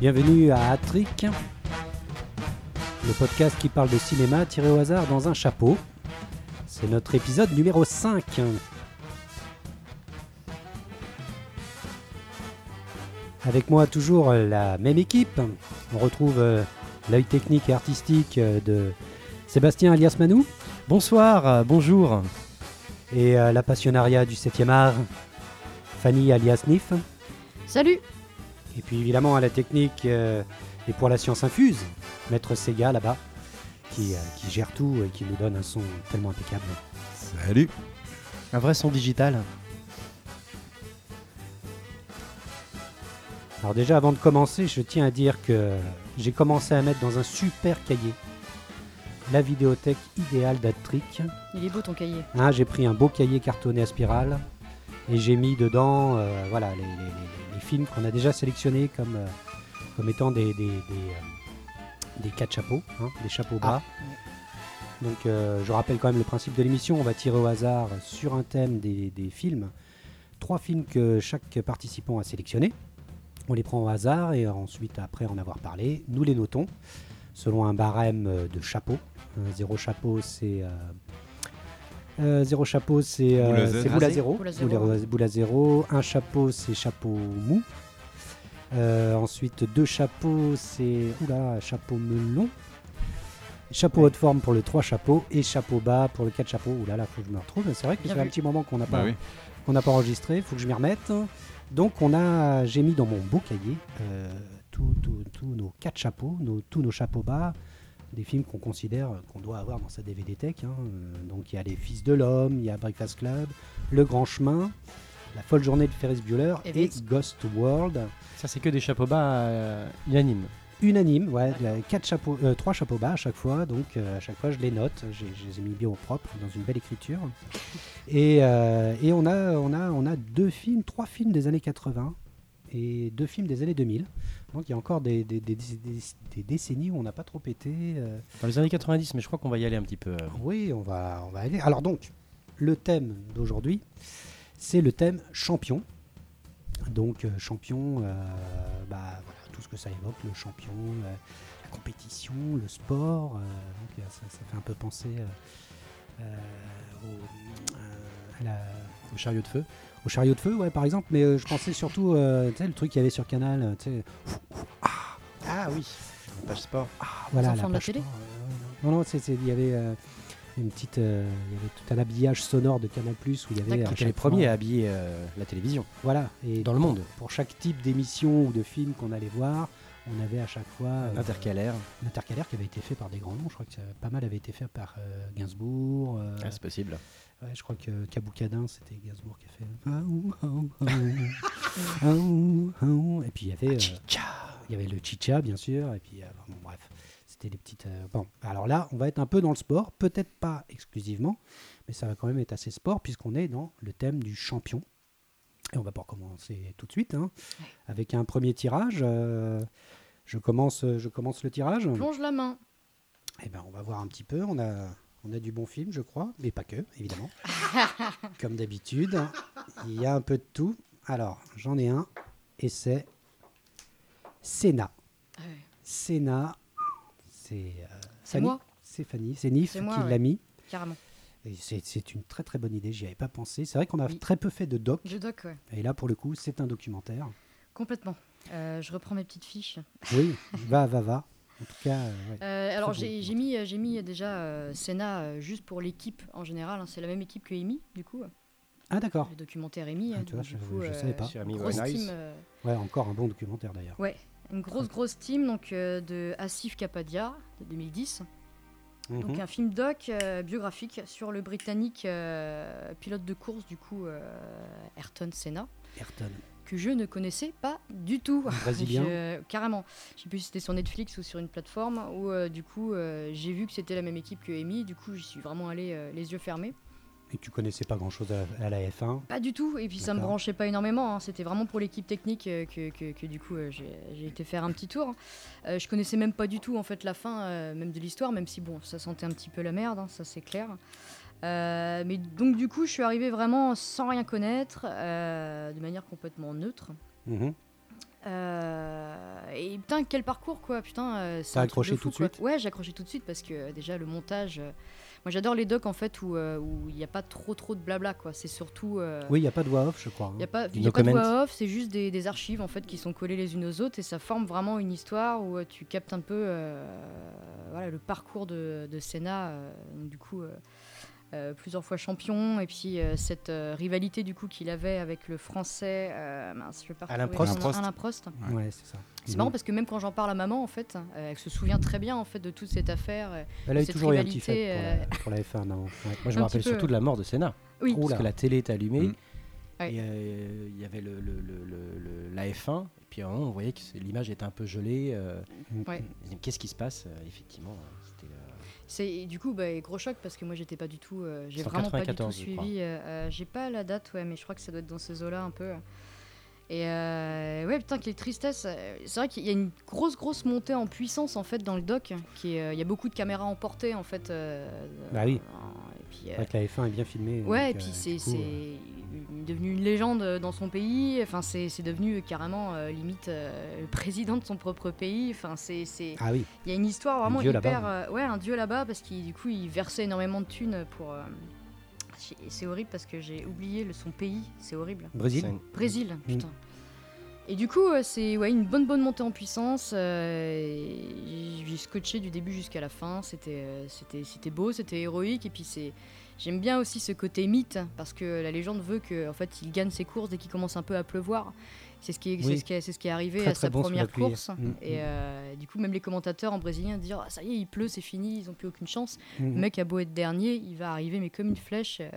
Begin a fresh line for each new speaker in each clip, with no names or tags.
Bienvenue à Attrick, le podcast qui parle de cinéma tiré au hasard dans un chapeau. C'est notre épisode numéro 5. Avec moi toujours la même équipe. On retrouve euh, l'œil technique et artistique euh, de Sébastien alias Manou
Bonsoir, euh, bonjour.
et la passionnariat du 7e art, Fanny alias Nif.
Salut
Et puis évidemment à la technique euh, et pour la science infuse, Maître Sega là-bas, qui, euh, qui gère tout et qui nous donne un son tellement impeccable.
Salut
Un vrai son digital.
Alors déjà avant de commencer, je tiens à dire que j'ai commencé à mettre dans un super cahier la vidéothèque idéale d'Attrick.
Il est beau ton cahier.
Hein, j'ai pris un beau cahier cartonné à spirale et j'ai mis dedans euh, voilà, les, les- les- films qu'on a déjà sélectionnés comme, euh, comme étant des, des, des, euh, des quatre chapeaux, hein, des chapeaux bas. Donc euh, je rappelle quand même le principe de l'émission, on va tirer au hasard sur un thème des, des films, trois films que chaque participant a sélectionnés. On les prend au hasard et ensuite après en avoir parlé, nous les notons selon un barème de chapeaux. Zéro chapeau c'est... euh, zéro chapeau, c'est euh,
Boule à
zéro.
Boule à zéro.
à- boule à zéro. Un chapeau, c'est chapeau mou. Euh, ensuite, deux chapeaux, c'est oula, chapeau melon. Chapeau haute forme pour le 3 chapeaux et chapeau bas pour le 4 chapeaux. Oula, là, faut que je me retrouve. C'est vrai que ça fait un petit moment qu'on n'a
Bah
pas,
oui.
qu'on n'a pas enregistré. Faut que je m'y remette. Donc, on a, j'ai mis dans mon beau cahier euh, tous nos 4 chapeaux, nos, tous nos chapeaux bas, des films qu'on considère euh, qu'on doit avoir dans sa DVD Tech. hein. Euh, Donc, il y a Les Fils de l'Homme, il y a Breakfast Club, Le Grand Chemin, La Folle Journée de Ferris Bueller
Et.
Ghost World.
Ça, c'est que des chapeaux bas euh, unanimes.
Unanime, ouais, il y a quatre chapeaux, euh, trois chapeaux bas à chaque fois, donc euh, à chaque fois je les note, j'ai- je les ai mis bien au propre dans une belle écriture. Et, euh, et on, a, on, a, on a deux films, trois films des années 80 et deux films des années 2000. Donc il y a encore des, des, des- des- des décennies où on n'a pas trop été. euh,
Dans les années 90, mais je crois qu'on va y aller un petit peu. euh.
oui, on va, on va aller. Alors donc, le thème d'aujourd'hui, c'est le thème champion. Donc euh, champion, bah, voilà, tout ce que ça évoque, le champion, la compétition, le sport. donc, ça, ça fait un peu penser au, à la-
au chariot de feu.
Au chariot de feu, ouais, par exemple. Mais euh, je pensais surtout, euh, tu sais, le truc qu'il y avait sur Canal, euh, tu sais,
Ah oui, page sport.
Voilà,
enfants de la
page
télé
sport, euh, ouais, non. non, non, c'est- c'est- il y avait euh, une petite, euh, il y avait tout un habillage sonore de Canal Plus où il y avait
Qui était les premiers à habiller euh, la télévision
Voilà, et
dans le monde.
pour chaque type d'émission ou de film qu'on allait voir, on avait à chaque fois euh,
Intercalaire.
un intercalaire qui avait été fait par des grands noms. Je crois que ça- pas mal avait été fait par euh, Gainsbourg. euh,
Ah, c'est possible.
Ouais, je crois que Caboucadin, c'était Gainsbourg qui a fait. Et puis il y avait. euh, il y avait le chicha, bien sûr, et puis, euh, bon, bref, c'était des petites... euh, bon, alors là, on va être un peu dans le sport, peut-être pas exclusivement, mais ça va quand même être assez sport, puisqu'on est dans le thème du champion. Et on va pas commencer tout de suite, hein, avec un premier tirage. euh, je, commence, je commence le tirage.
Plonge la main.
Eh ben, on va voir un petit peu. On a, on a du bon film, je crois, mais pas que, évidemment. Comme d'habitude, il y a un peu de tout. Alors, j'en ai un, et c'est Sénat.
Ah ouais.
Sénat, c'est euh,
moi,
C'est Fanny, c'est Nif qui l'a mis.
carrément.
C'est- une très très bonne idée, j'y avais pas pensé. C'est vrai qu'on a
Oui.
très peu fait de doc,
Je doc, ouais.
et là pour le coup, c'est un documentaire.
Complètement. Euh, je reprends mes petites fiches.
Oui, va, va, va. En tout cas, euh, ouais.
Euh, alors j'ai j'ai mis, j'ai mis déjà euh, Senna juste pour l'équipe en général. hein. C'est la même équipe que Amy, du coup.
Ah d'accord.
Le documentaire Amy.
Ah,
hein,
tu vois,
donc,
je-
coup,
je savais pas.
Team, euh,
Ouais, encore un bon documentaire d'ailleurs.
ouais, une grosse grosse team donc euh, de Asif Kapadia de 2010. Donc
Mhm.
un film doc euh, biographique sur le britannique euh, pilote de course du coup euh, Ayrton Senna
Ayrton.
Que je ne connaissais pas du tout.
Brésilien?
Je- carrément. Je sais plus si c'était sur Netflix ou sur une plateforme où euh, du coup euh, j'ai vu que c'était la même équipe que Amy. Du coup j'y suis vraiment allé euh, les yeux fermés.
Et tu connaissais pas grand chose à, à la F1.
Pas du tout. Et puis ça me branchait pas énormément. hein. C'était vraiment pour l'équipe technique euh, que, que- que, du coup euh, j'ai été faire un petit tour. Euh, je connaissais même pas du tout en fait la fin euh, même de l'histoire, même si bon ça sentait un petit peu la merde, hein, ça c'est clair. Euh, mais donc du coup je suis arrivé vraiment sans rien connaître, euh, de manière complètement neutre.
Mhm.
Euh, et putain, quel parcours quoi, putain.
T'as accroché
fou,
tout de suite
Ouais, j'ai accroché tout de suite parce que déjà le montage. moi j'adore les docs en fait où où il n'y a pas trop trop de blabla quoi. C'est surtout.
Oui, il n'y a pas de voix off, je crois.
Il n'y a
hein.
pas, y a
no
pas de voix off, c'est juste des, des archives en fait qui sont collées les unes aux autres et ça forme vraiment une histoire où tu captes un peu voilà, le parcours de, de Senna, donc, du coup plusieurs fois champion et puis euh, cette euh, rivalité du coup qu'il avait avec le français euh, mince, je vais pas
Alain Prost.
nom, Alain Prost.
Ouais, c'est ça.
C'est
Ils
marrant parce que même quand j'en parle à maman en fait, euh, elle se souvient très bien en fait de toute cette affaire. euh.
Elle a eu toujours eu un petit
rivalité,
fait pour, la, pour la F1, maman. Ouais.
Moi, je
Un
me rappelle surtout de la mort de Senna.
Oui.
Parce que la télé est allumée.
Mm.
Ouais.
Et euh, il y avait le, le- le- le- le- la F1. Et puis à un moment, on voyait que l'image était un peu gelée. euh,
Ouais.
Qu'est-ce qui se passe Euh, Effectivement, euh, euh,
C'est du coup bah, gros choc parce que moi j'étais pas du tout, euh, j'ai vraiment pas du tout
94, je crois.
suivi. euh, euh, j'ai pas la date ouais, mais je crois que ça doit être dans ces eaux-là un peu. Et euh, ouais putain quelle tristesse. C'est vrai qu'il y a une grosse grosse montée en puissance en fait dans le doc. Qui est, euh, il y a beaucoup de caméras emportées en fait.
Bah oui.
Et puis,
vrai que la F1 est bien filmée.
Ouais, et puis c'est
euh,
devenu une légende dans son pays. Enfin, c'est c'est devenu carrément euh, limite euh, le président de son propre pays. Enfin, c'est c'est
Ah oui,
il y a une histoire vraiment
dieu
hyper. euh, ouais, un dieu là-bas parce qu'il du coup il versait énormément de thunes pour. euh, c'est horrible parce que j'ai oublié le, son pays. C'est horrible.
Brésil.
Brésil,
Mm.
putain. Et du coup, euh, c'est ouais, une bonne bonne montée en puissance. euh, J'ai scotché du début jusqu'à la fin. C'était euh, c'était c'était beau, c'était héroïque. Et puis c'est j'aime bien aussi ce côté mythe parce que la légende veut que en fait il gagne ses courses dès qu'il commence un peu à pleuvoir. C'est ce qui est, c'est
Oui.
ce qui est, c'est ce qui est arrivé
Très,
à
très
sa
bon
première course.
Mm,
Et
mm.
euh, du coup, même les commentateurs en brésilien dire ah, ça y est, il pleut, c'est fini, ils ont plus aucune chance.
Mhm.
Le mec a beau être dernier, il va arriver mais comme une flèche, euh,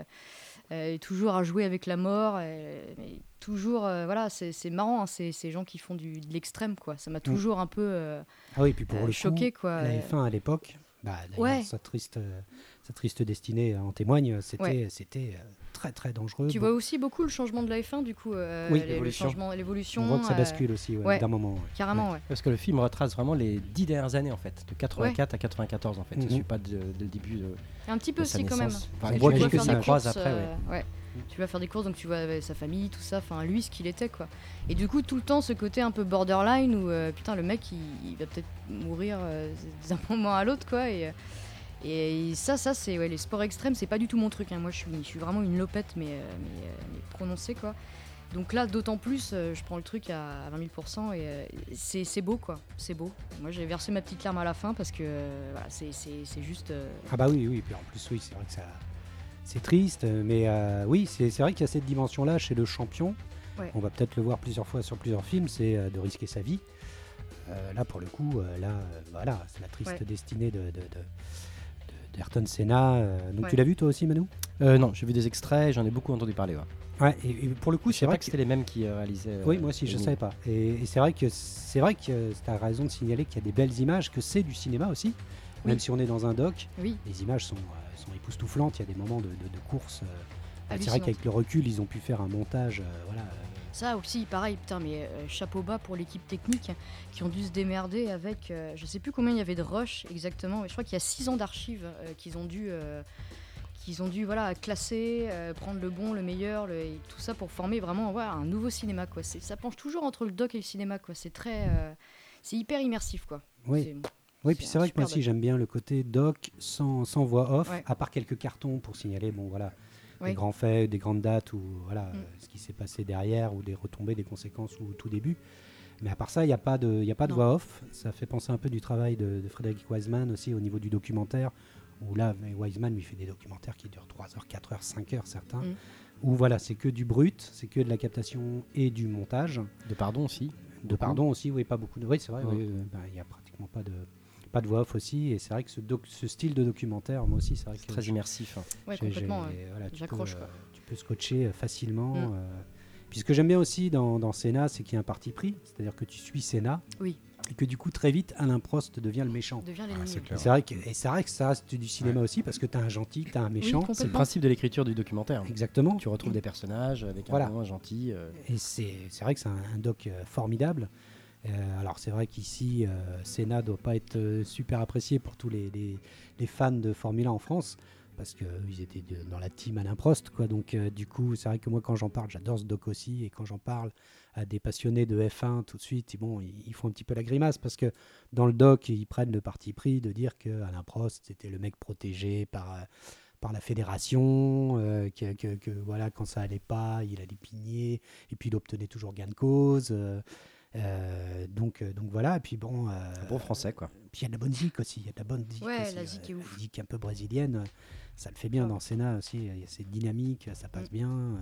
euh, toujours à jouer avec la mort, euh, mais toujours euh, voilà, c'est marrant, hein, ces gens qui font du, de l'extrême quoi. Ça m'a toujours un peu
Ah oui, puis pour le coup,
choqué quoi.
la
Euh,
F1 à l'époque, bah,
Ouais.
sa, triste, sa triste destinée en témoigne, c'était
Ouais.
c'était euh, très très dangereux.
Tu
Bon,
vois aussi beaucoup le changement de la F1 du coup, euh,
Oui,
l'évolution.
changement, l'évolution.
on voit que ça
euh,
bascule aussi ouais,
ouais.
d'un moment. ouais.
carrément, ouais.
Parce que le film retrace vraiment les dix dernières années en fait, de 84 à 94 en fait.
Mhm.
Je suis pas de- le début de.
Un petit peu aussi quand même.
Enfin,
que
voit
des
croises
courses,
après, ouais.
euh, ouais. Tu vas faire des courses, donc tu vois euh, sa famille, tout ça, enfin lui, ce qu'il était, quoi. Et du coup, tout le temps, ce côté un peu borderline où, euh, putain, le mec, il, il va peut-être mourir euh, d'un moment à l'autre, quoi. Et, euh, et ça, ça, c'est ouais, les sports extrêmes, c'est pas du tout mon truc. hein. Moi, je suis, je suis vraiment une lopette, mais, euh, mais, euh, mais prononcée, quoi. Donc là, d'autant plus, euh, je prends le truc à, à 20 000% et c'est c'est beau, quoi. C'est beau. Moi, j'ai versé ma petite larme à la fin parce que voilà, c'est- c'est c'est juste.
Ah bah oui, oui, puis en plus, oui, c'est vrai que ça. C'est triste, mais oui, c'est c'est vrai qu'il y a cette dimension-là chez le champion.
Ouais.
On va peut-être le voir plusieurs fois sur plusieurs films, c'est de risquer sa vie. Là, pour le coup, là, voilà, c'est la triste
Ouais.
destinée de, de, de- de- d'Ayrton Senna. euh, donc
Ouais.
tu l'as vu toi aussi, Manu
Euh, non, j'ai vu des extraits, j'en ai beaucoup entendu parler. Ouais.
Ouais, et, et pour le coup, c'est vrai
pas
que
c'était les mêmes qui euh, réalisaient. euh,
Oui, moi aussi, je ne savais pas. Et, et c'est vrai que c'est vrai que tu as raison de signaler qu'il y a des belles images, que c'est du cinéma aussi. Même
Oui.
si on est dans un doc,
Oui,
les images sont, euh, sont époustouflantes. Il y a des moments de, de, de course. euh, c'est vrai qu'avec le recul, ils ont pu faire un montage. euh, voilà.
Ça aussi, pareil, putain, mais euh, chapeau bas pour l'équipe technique qui ont dû se démerder avec, euh, je sais plus combien il y avait de rush exactement, mais je crois qu'il y a 6 ans d'archives euh, qu'ils ont dû, euh, qu'ils ont dû voilà, classer, prendre le bon, le meilleur, le- et tout ça pour former vraiment ouais, un nouveau cinéma. Quoi. Ça penche toujours entre le doc et le cinéma. Quoi. C'est très, c'est hyper immersif. Quoi.
Oui. Oui, puis c'est vrai que moi aussi j'aime bien le côté doc sans, sans voix off,
Ouais.
à part quelques cartons pour signaler bon voilà des grands faits, des grandes dates ou voilà
Mm.
ce qui s'est passé derrière ou des retombées, des conséquences ou au tout début. Mais à part ça, il n'y a pas de, il y a pas de
Non.
voix off. Ça fait penser un peu du travail de, de Frédéric Wiseman aussi au niveau du documentaire. Où là, Wiseman lui fait des documentaires qui durent 3 heures, 4 heures, 5 heures certains.
Mm.
Où voilà, c'est que du brut, c'est que de la captation et du montage.
De pardon aussi.
De pardon aussi, oui, pas beaucoup de. Oui, c'est vrai,
Ouais.
oui, euh, ben, il y a pratiquement pas de, pas de voix off aussi. Et c'est vrai que ce, doc- ce style de documentaire, moi aussi, c'est vrai
C'est
que
très immersif. hein.
Ouais, complètement. ouais.
voilà, tu, peux,
J'accroche,
euh,
quoi.
tu peux scotcher euh, facilement.
Mm.
euh. Puis ce que j'aime bien aussi dans, dans Senna, c'est qu'il y a un parti pris, c'est-à-dire que tu suis Senna.
Oui.
Et que du coup, très vite, Alain Prost devient le méchant.
Devient l'ennemi.
c'est
ouais.
vrai que, et c'est vrai que ça reste du cinéma aussi, parce que tu as un gentil, tu as un méchant.
Oui,
C'est le principe de l'écriture du documentaire.
Exactement.
Tu retrouves des personnages avec
Voilà.
un moment gentil. euh,
Et c'est vrai que c'est un, un doc euh, formidable. Euh, alors c'est vrai qu'ici, euh, Senna doit pas être euh, super apprécié pour tous les, fans de Formule 1 en France, parce qu'ils étaient dans la team Alain Prost, quoi. Donc, du coup, c'est vrai que moi, quand j'en parle, j'adore ce doc aussi. Et quand j'en parle à des passionnés de F1, tout de suite, ils, font un petit peu la grimace parce que dans le doc, ils prennent le parti pris de dire que Alain Prost, c'était le mec protégé par. la fédération, que, voilà, quand ça allait pas, il allait pigner, et puis il obtenait toujours gain de cause. Euh, euh, donc, euh, donc voilà, et puis bon. euh,
Un bon français, quoi.
puis il y a de la bonne zik aussi, il y a de la bonne zik
Ouais,
aussi,
la zik est ouf.
zik un peu brésilienne, ça le fait bien
Ouais.
dans Sénat aussi, il y a cette dynamique, ça passe
Mm.
bien. euh,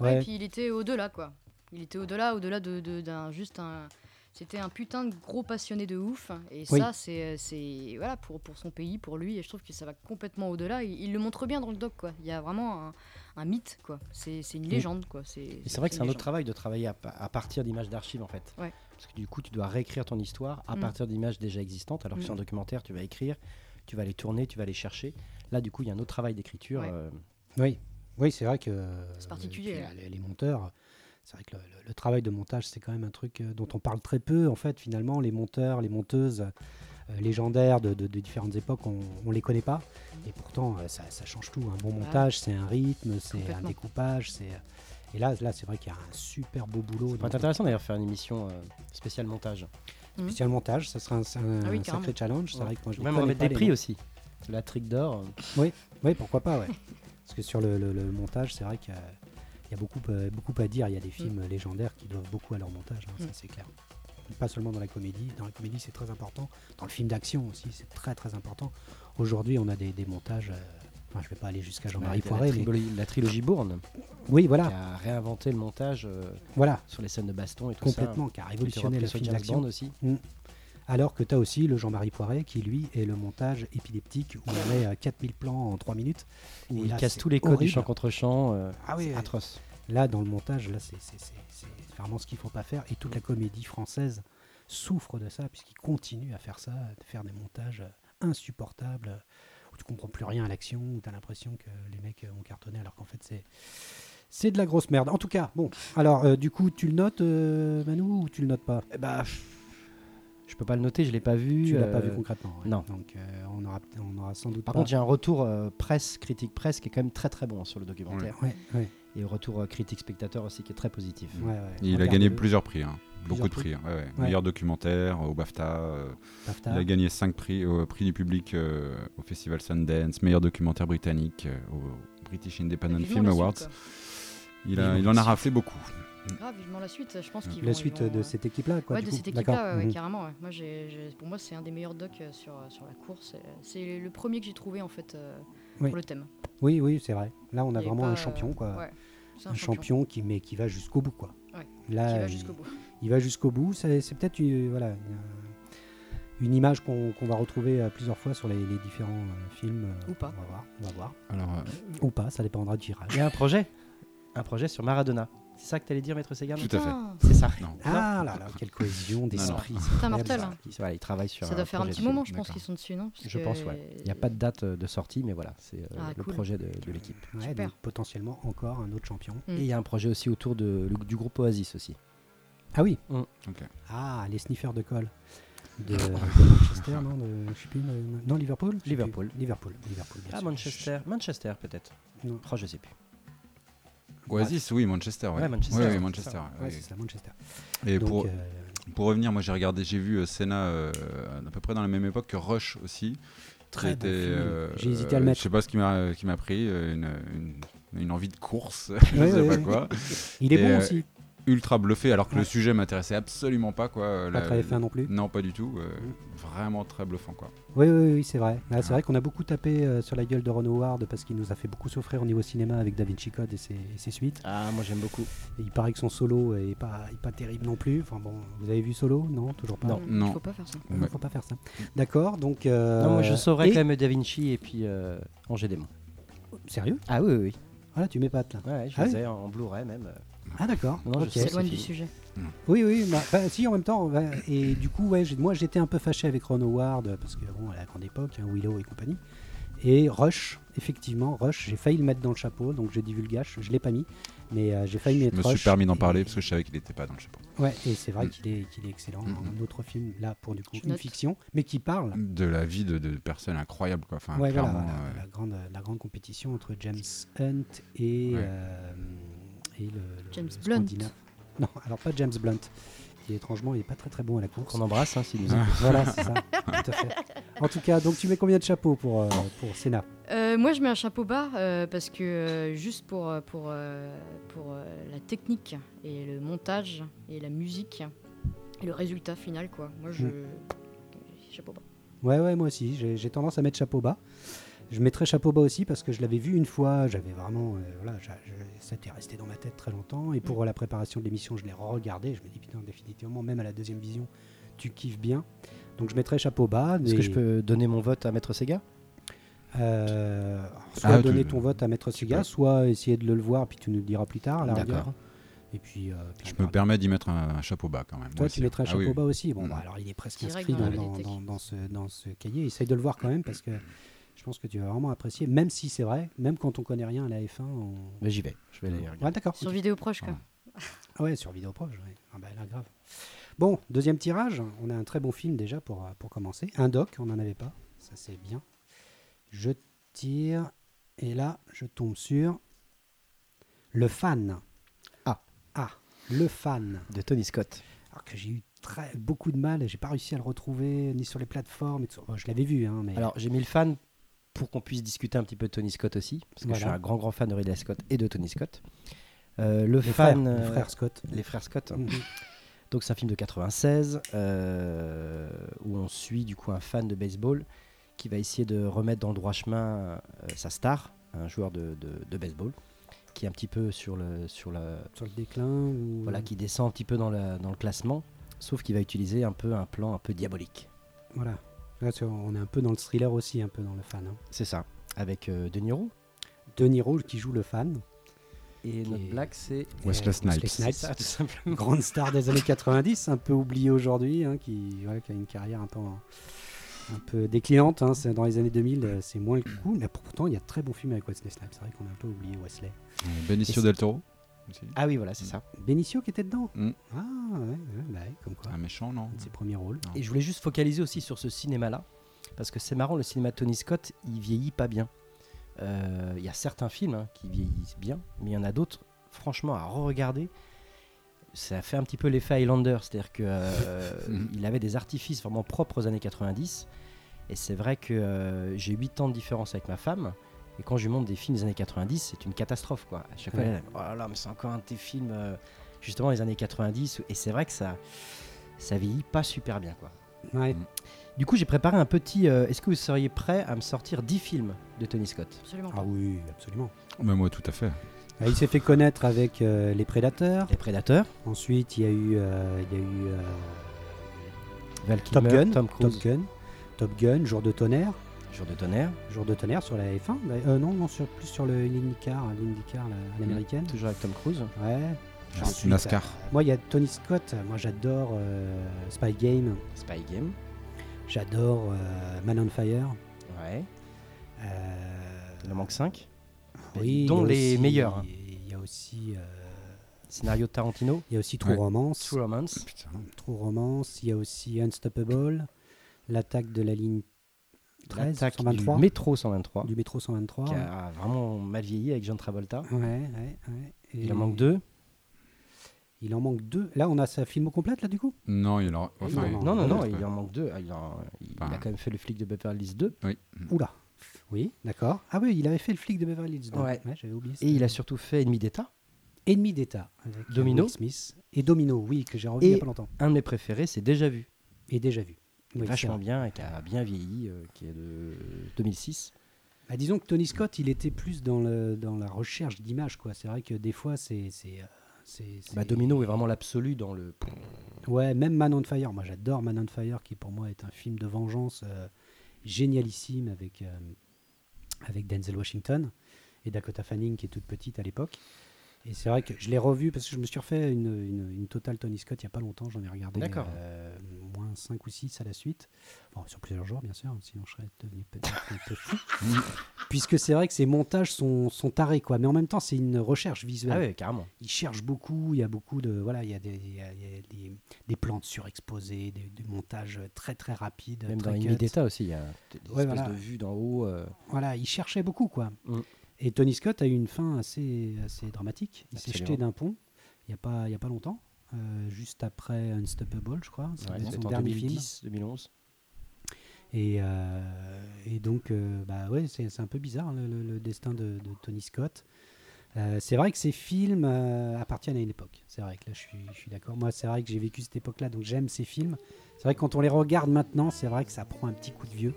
Ouais,
ouais.
et puis il était au-delà, quoi. Il était au-delà, au-delà de, de- d'un juste un. C'était un putain de gros passionné de ouf. Et
Oui.
ça, c'est, c'est voilà pour, pour son pays, pour lui. Et je trouve que ça va complètement au-delà. Il, il le montre bien dans le doc, quoi. Il y a vraiment un, un mythe, quoi. C'est, c'est une légende, quoi. C'est,
vrai que c'est un autre travail de travailler à, pa- à partir d'images d'archives en fait.
Ouais.
Parce que du coup, tu dois réécrire ton histoire à
Mm.
partir d'images déjà existantes, alors que
Mm.
sur un documentaire, tu vas écrire, tu vas les tourner, tu vas les chercher. Là, du coup, il y a un autre travail d'écriture.
Ouais.
euh,
Oui, oui c'est vrai que
C'est
euh,
particulier,
puis, les, les monteurs, c'est vrai que le, le- le travail de montage, c'est quand même un truc euh, dont on parle très peu. En fait, finalement, les monteurs, les monteuses légendaires de, de- de différentes époques, on ne les connaît pas. Et pourtant, euh, ça, ça change tout. Un bon montage, c'est un rythme, c'est un découpage. c'est Et là, là c'est vrai qu'il y a un super beau boulot.
Ça pourrait être
dans-
intéressant d'ailleurs faire une émission euh, spéciale montage.
spécial montage, ça sera un, un-
Ah oui,
un sacré challenge. C'est
Ouais.
vrai que moi, je
Même remettre des prix
noms.
aussi. La trique d'or. euh,
Oui, pourquoi pas, ouais. Parce que sur le, le- le montage, c'est vrai qu'il y a, il y a beaucoup, euh, beaucoup à dire. Il y a des films légendaires qui doivent beaucoup à leur montage, hein, ça
Mm.
c'est clair. Pas seulement dans la comédie. Dans la comédie, c'est très important. Dans le film d'action aussi, c'est très très important. Aujourd'hui, on a des, des montages. euh, enfin, je vais pas aller jusqu'à Jean-Marie
la,
Poiret, mais
la trilogie Bourne,
oui,
qui
voilà,
a réinventé le montage euh,
voilà,
sur les scènes de baston et tout
complètement, qui a
ça.
révolutionné le film d'action.
Aussi.
Alors que tu as aussi le Jean-Marie Poiret qui, lui, est le montage épileptique où on met euh, 4000 plans en 3 minutes.
Où il
là,
casse tous les codes du chant contre chant. euh,
Ah oui,
atroce.
Là, dans le montage, là, c'est vraiment ce qu'il faut pas faire. Et toute la comédie française souffre de ça, puisqu'il continue à faire ça, de faire des montages insupportables, où tu comprends plus rien à l'action, où tu as l'impression que les mecs ont cartonné, alors qu'en fait, c'est. C'est de la grosse merde. En tout cas, bon. Alors, euh, du coup, tu le notes, euh, Manu, ou tu le notes pas?
Eh bah, je peux pas le noter, je l'ai pas vu.
Tu l'as pas
euh,
vu concrètement. ouais.
non.
Donc, on, aura, on aura sans doute
Par
pas.
contre, j'ai un retour presse, critique presse, qui est quand même très très bon sur le documentaire.
Ouais, ouais,
Et retour euh, critique spectateur aussi, qui est très positif.
ouais, ouais.
Et il a gagné plusieurs prix, hein.
Plusieurs
beaucoup de
prix.
prix. hein. Ouais, ouais.
Ouais.
Meilleur documentaire au BAFTA. euh,
BAFTA.
il a gagné 5 prix au prix du public euh, au Festival Sundance, meilleur documentaire britannique euh, au British Independent Film
suite,
Awards. Il, a, en a raflé beaucoup.
Grave, vivement la suite. Je pense qu'ils
La
vont-
suite
vont,
de
euh,
cette équipe-là, quoi.
ouais,
du
de
coup.
cette équipe-là, ouais, carrément. ouais. Moi, pour moi, c'est un des meilleurs docs euh, sur, euh, sur la course. C'est le premier que j'ai trouvé en fait euh,
Oui.
pour le thème.
Oui, oui, c'est vrai. Là, on a vraiment un
euh,
champion, quoi.
ouais,
un champion qui, mais qui va jusqu'au bout, quoi.
Ouais,
Là,
qui va bout.
il va jusqu'au bout. C'est c'est peut-être une, voilà, une, une image qu'on qu'on va retrouver euh, plusieurs fois sur les, les différents euh, films. euh,
Ou pas.
On va voir. On va voir.
Alors, euh,
Ou pas, ça dépendra du tirage.
Il y a un projet Un projet sur Maradona. C'est ça que t'allais dire, Maître Segan
Tout à fait.
C'est ça.
non.
Ah là là, quelle cohésion d'esprit. c'est incroyable,
mortel.
ça.
hein.
Ils- Voilà, ils travaillent sur
Ça doit faire un petit moment, je pense, qu'ils sont dessus, non? Parce
Je
que-
pense, ouais. Il n'y a pas de date euh, de sortie, mais voilà, c'est euh,
Ah,
le
cool.
projet de, de l'équipe.
Ouais, donc potentiellement encore un autre champion.
Mm.
Et il y a un projet aussi autour de, le- du groupe Oasis aussi.
Ah oui.
Mm.
Ah, les sniffers de colle. De, de Manchester, non de, Je sais plus. de- non, Liverpool?
Liverpool.
Liverpool. Liverpool, bien
Ah,
sûr.
Manchester, Manchester peut-être.
Non.
Oh, je sais plus.
Oasis, oui, Manchester. Ouais,
Ouais, Manchester,
Manchester, ouais, oui.
c'est ça, Manchester.
Et
Donc,
pour,
euh,
pour revenir, moi j'ai regardé, j'ai vu euh, Senna euh, à peu près dans la même époque que Rush aussi.
Très bon
euh,
J'ai hésité à le mettre.
Je sais pas ce qui m'a qui m'a pris, une, une, une envie de course, je sais pas quoi.
il est
Et,
bon aussi.
Ultra bluffé, alors que
Ouais.
le sujet m'intéressait absolument pas quoi.
Pas très F1 non plus.
Non, pas du tout. euh,
Mm.
Vraiment très bluffant quoi.
Oui, oui, oui, c'est vrai. Là, c'est
Ah.
vrai qu'on a beaucoup tapé euh, sur la gueule de Ron Howard parce qu'il nous a fait beaucoup souffrir au niveau cinéma avec Da Vinci Code et ses, et ses suites.
Ah, moi j'aime beaucoup.
Et il paraît que son solo est pas, est pas terrible non plus. Enfin bon, vous avez vu Solo? Non, toujours pas.
Non.
Il
Non.
faut pas faire ça.
Il
Ouais.
faut pas faire ça. D'accord, donc. euh,
Non, moi je saurais
et-
quand même Da Vinci et puis euh, Angers Démon.
Sérieux?
Ah oui, oui, oui.
Voilà, tu m'épates là.
Ouais, je
Ah
ai en, en Blu-ray même.
Ah d'accord.
Non, je
ok.
sais.
C'est loin du sujet.
Oui, oui, bah, bah, si en même temps. bah, et du coup, ouais, moi j'étais un peu fâché avec Ron Howard parce que bon, à la grande époque, hein, Willow et compagnie. Et Rush, effectivement, Rush, j'ai failli le mettre dans le chapeau, donc j'ai dit Vulgache, je l'ai pas mis, mais euh, j'ai failli
Je
mettre
me suis permis d'en
et-
parler parce que je savais qu'il n'était pas dans le chapeau.
Ouais, et c'est vrai
Mm.
qu'il est, qu'il est excellent.
Mm.
Un autre film, là, pour du coup,
Je
une
note.
fiction, mais qui parle.
De la vie de, de personnes incroyables. Quoi. Enfin,
ouais, voilà,
euh,
la, grande, la grande compétition entre James Hunt et,
Ouais.
euh, et le, le-
James
le
Blunt.
Scandinave. Non, alors pas James Blunt, qui étrangement, il est pas très très bon à la course.
Qu'on embrasse, hein, s'il nous
Ah.
écoute.
Voilà, c'est ça, tout à fait. En tout cas, donc tu mets combien de chapeaux pour, euh, pour Senna?
Euh, moi, je mets un chapeau bas euh, parce que euh, juste pour, pour, euh, pour euh, la technique et le montage et la musique et le résultat final, quoi. Moi, je. Chapeau bas.
Ouais, ouais, moi aussi, j'ai j'ai tendance à mettre chapeau bas. Je mettrais chapeau bas aussi parce que je l'avais vu une fois, j'avais vraiment. euh, voilà, je- ça était resté dans ma tête très longtemps. Et pour la préparation de l'émission, je l'ai regardé. Je me dis, putain, définitivement, même à la deuxième vision, tu kiffes bien. Donc je mettrais chapeau bas.
Est-ce que je peux donner mon vote à Maître Sega
euh, soit
Ah,
donner
tu-
ton vote à Maître Sega,
peux.
soit essayer de le voir, puis tu nous le diras plus tard, à la
D'accord.
rigueur. Et puis. euh, puis
Je me permets d'y mettre un, un chapeau bas quand même.
Toi, tu mettrais un
Ah
chapeau
oui.
bas aussi. Bon,
Mm.
bah, alors il est presque inscrit
dans
ce, dans ce cahier. Essaye de le voir quand même parce que je pense que tu vas vraiment apprécier, même si c'est vrai, même quand on connaît rien à la F1. On...
Mais j'y vais. Je vais aller regarder.
Ouais, d'accord.
Sur vidéo proche, quoi.
Ah ouais, sur vidéo proche. ouais. Ah bah là, grave. Bon, deuxième tirage. On a un très bon film déjà pour, pour commencer. Un doc, on n'en avait pas. Ça, c'est bien. Je tire. Et là, je tombe sur le fan.
Ah.
Ah, le fan.
De Tony Scott.
Alors que j'ai eu très, beaucoup de mal, j'ai pas réussi à le retrouver ni sur les plateformes. et tout. Bon, je l'avais vu, hein, mais
Alors, j'ai mis le fan pour qu'on puisse discuter un petit peu de Tony Scott aussi, parce que je suis un grand, grand fan de Ridley Scott et de Tony Scott. Euh, le
les
fan.
frères, les
euh,
frères Scott.
les frères Scott.
Mhm.
Donc c'est un film de 96 euh, où on suit du coup un fan de baseball qui va essayer de remettre dans le droit chemin sa star, un joueur de, de- de baseball, qui est un petit peu sur le sur la
Sur le déclin. ou-
voilà qui descend un petit peu dans, la- dans le classement, sauf qu'il va utiliser un peu un plan un peu diabolique.
Voilà. Là, tu vois, on est un peu dans le thriller aussi, un peu dans le fan. hein.
C'est ça, avec euh, De Niro
De Niro qui joue le fan.
et notre
est-
black c'est
Wesley Snipes.
Snipes.
ça tout simplement.
grande star des années 90, un peu oublié aujourd'hui, hein, qui, a une carrière un peu, un peu déclinante. hein, c'est- dans les années 2000, euh, c'est moins le coup, mais pourtant il y a de très bons films avec Wesley Snipes. C'est vrai qu'on a un peu oublié Wesley.
Benicio del Toro. Aussi.
Ah oui voilà c'est ça.
Benicio qui était dedans.
Mm.
Ah ouais, ouais, bah ouais, comme quoi.
Un méchant, non
ses premiers rôles.
Non.
Et je voulais juste focaliser aussi sur ce cinéma-là, parce que c'est marrant, le cinéma de Tony Scott, il vieillit pas bien. Euh, Il y a certains films hein, qui vieillissent bien, mais il y en a d'autres, franchement, à re-regarder, ça fait un petit peu l'effet Highlander, c'est-à-dire que euh, il avait des artifices vraiment propres aux années 90, et c'est vrai que euh, j'ai 8 ans de différence avec ma femme, et quand je lui montre des films des années 90, c'est une catastrophe, quoi. À chaque fois,
Ouais.
oh là là, mais c'est encore un de tes films, euh, justement, des années 90, et c'est vrai que ça, ça vieillit pas super bien, quoi.
Ouais.
Du coup, j'ai préparé un petit. euh, Est-ce que vous seriez prêt à me sortir 10 films de Tony Scott?
Absolument
Ah
pas.
oui, absolument.
Mais moi, tout à fait.
Ah, il s'est fait connaître avec euh, Les Prédateurs.
Les Prédateurs,
Ensuite, il y a eu, euh, il y a eu euh,
Val
Top Gun,
Tom Cruise,
Top Gun, Top Gun, Jour de tonnerre.
Jour de tonnerre,
Jour de tonnerre sur la F1 d'ailleurs. euh, non, non sur, plus sur le l'IndyCar, hein, l'IndyCar la- l'américaine.
toujours avec Tom Cruise.
Ouais. Ensuite,
NASCAR.
euh, moi, il y a Tony Scott. Moi, j'adore euh, Spy Game.
Spy Game.
J'adore euh, Man on Fire.
Ouais.
Euh,
Il en manque 5.
oui,
dont les
aussi-
meilleurs.
Il y a aussi, euh,
Scénario de Tarantino.
il y a aussi True
Ouais.
Romance.
True Romance.
Putain.
True Romance. Il y a aussi Unstoppable. L'attaque de la ligne 13,
L'attaque
123,
du métro 123.
du métro 123.
Qui a vraiment mal vieilli avec John Travolta.
Ouais, ouais, ouais. Et
Il en manque 2.
Il en manque deux. Là, on a sa film complète, là, du coup?
Non, il en. Enfin,
Non,
Non, non, il en manque 2. Il, en- il
Enfin,
a quand même fait le flic de Beverly Hills 2.
Oui.
Oula. Oui, d'accord. Ah oui, il avait fait le flic de Beverly Hills. donc.
Ouais.
j'avais oublié.
Et il a surtout fait Ennemi d'État.
Ennemi d'État avec euh,
Domino.
Smith et Domino, oui, que j'ai revu il n'y a pas longtemps
Un de mes préférés, c'est Déjà Vu.
et déjà vu. Oui,
vachement bien et qui a bien vieilli, euh, qui est de 2006.
Bah, disons que Tony Scott, il était plus dans, le, dans la recherche d'images, quoi. C'est vrai que des fois, c'est. euh, c'est-
Bah, Domino est vraiment l'absolu dans le.
Ouais, même Man on Fire. Moi, j'adore Man on Fire, qui pour moi est un film de vengeance euh, génialissime avec, euh, avec Denzel Washington et Dakota Fanning, qui est toute petite à l'époque. Et c'est vrai que je l'ai revu parce que je me suis refait une, une, une totale Tony Scott il n'y a pas longtemps. J'en ai regardé euh, moins 5 ou 6 à la suite. Bon, sur plusieurs jours, bien sûr, sinon je serais devenu peut-être un peu fou. Puisque c'est vrai que ces montages sont, sont tarés, quoi. Mais en même temps, c'est une recherche visuelle.
Ah ouais, carrément.
Il cherche beaucoup, il y a beaucoup de. Voilà, il y a des, il y a- il y a des, des plantes surexposées, des, des montages très très rapides.
Même dans
très cut.
Imideta aussi, il y a des
Ouais,
espèces
voilà.
de vues d'en haut. euh,
Voilà, il cherchait beaucoup, quoi.
Mm.
Et Tony Scott a eu une fin assez, assez dramatique. Il s'est jeté d'un pont il n'y a, pas- il y a pas longtemps, euh, juste après Unstoppable, je crois.
ouais, c'est
son dernier film.
2010, 2011.
Et, euh, et donc, euh, bah ouais, c'est c'est un peu bizarre le, le- le destin de, de Tony Scott. C'est vrai que ces films appartiennent à une époque. C'est vrai que là, je suis, je suis d'accord. Moi, c'est vrai que j'ai vécu cette époque-là, donc j'aime ces films. C'est vrai que quand on les regarde maintenant, c'est vrai que ça prend un petit coup de vieux.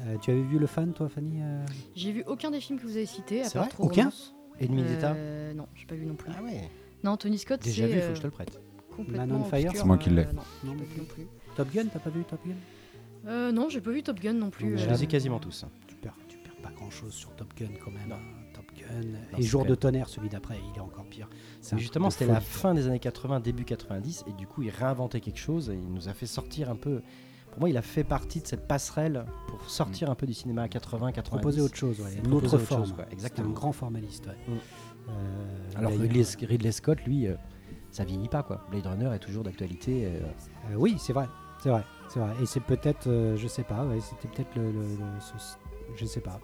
Euh, tu avais vu le fan, toi, Fanny euh
J'ai vu aucun des films que vous avez cités, à
C'est
part
vrai
Trop
Aucun
Romance.
Ennemi d'État
Euh, Non, j'ai pas vu non plus.
Ah ouais.
Non, Tony Scott, c'est
Déjà vu, il faut
euh,
que je te le prête.
complètement
Man on Fire
C'est moi qui l'ai.
euh, Non,
Non,
pas
mais
vu non plus.
Top Gun, t'as pas vu Top Gun?
Euh, non, j'ai pas vu Top Gun non plus.
Donc,
Je les ai quasiment tous.
tu perds, tu perds pas grand-chose sur Top Gun quand même.
Non.
Top Gun.
Non,
et Jour de tonnerre, celui d'après, il est encore pire.
Mais justement, c'était la fin des années 80, début 90, et du coup, il réinventait quelque chose et il nous a fait sortir un peu. Pour moi, il a fait partie de cette passerelle pour sortir un peu du cinéma 80, 90.
Proposer autre chose, ouais. une autre
autre
forme.
chose, quoi, exactement.
un grand formaliste. ouais.
Mm.
Euh,
Alors Ridley, Ridley Scott, lui, euh, ça vieillit pas quoi. Blade Runner est toujours d'actualité. euh,
euh, oui, c'est vrai, c'est vrai, c'est vrai. Et c'est peut-être, euh, je sais pas, ouais, c'était peut-être le, le- le- ce- je sais pas.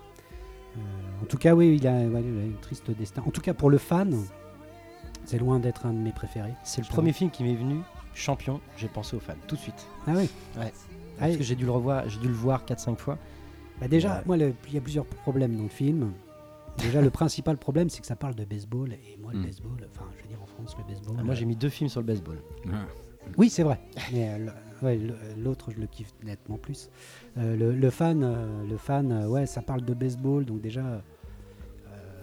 Euh, en tout cas, oui, il a, ouais, il a un triste destin. En tout cas, pour le fan, c'est loin d'être un de mes préférés.
C'est le premier film qui m'est venu champion. J'ai pensé aux fans tout de suite.
Ah oui.
Ouais.
Ah
Parce que j'ai dû le revoir, j'ai dû le voir 4-5 fois.
Bah déjà,
Ouais.
moi, il y a plusieurs problèmes dans le film. Déjà, le principal problème, c'est que ça parle de baseball. Et moi, le
Mm.
baseball, enfin, je veux dire, en France, le baseball.
Ah, moi
euh,
j'ai mis deux films sur le baseball.
Ah,
Oui, c'est vrai. Mais euh, ouais, l'autre, je le kiffe nettement plus. Euh, le, le fan, euh, le fan, euh, ouais, ça parle de baseball, donc déjà, euh,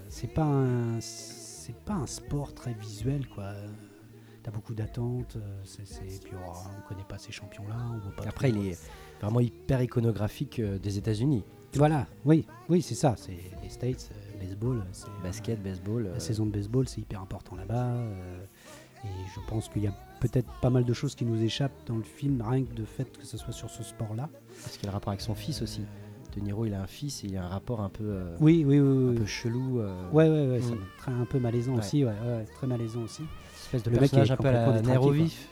c'est pas un, c'est pas un sport très visuel, quoi. T'as beaucoup d'attentes. euh, c'est- puis oh, on connaît pas ces champions-là. On voit pas.
Après, il est vraiment hyper iconographique euh, des États-Unis.
Voilà. Oui, oui, c'est ça. C'est les States, euh, baseball,
Basket, baseball. euh,
La saison de baseball, c'est hyper important là-bas. euh, et je pense qu'il y a peut-être pas mal de choses qui nous échappent dans le film, rien que de fait que ce soit sur ce sport-là.
Parce qu'il a un rapport avec son fils aussi. De Niro, il a un fils et il a un rapport un peu, euh,
Oui, oui, oui.
un
oui.
peu chelou. euh,
Ouais, ouais, ouais,
Mm.
ça me- très- un peu malaisant
Ouais.
aussi, ouais, ouais, très malaisant aussi.
Espèce de
Le mec
personnage un peu à la
complètement détraqué,
nerf au
quoi.
vif.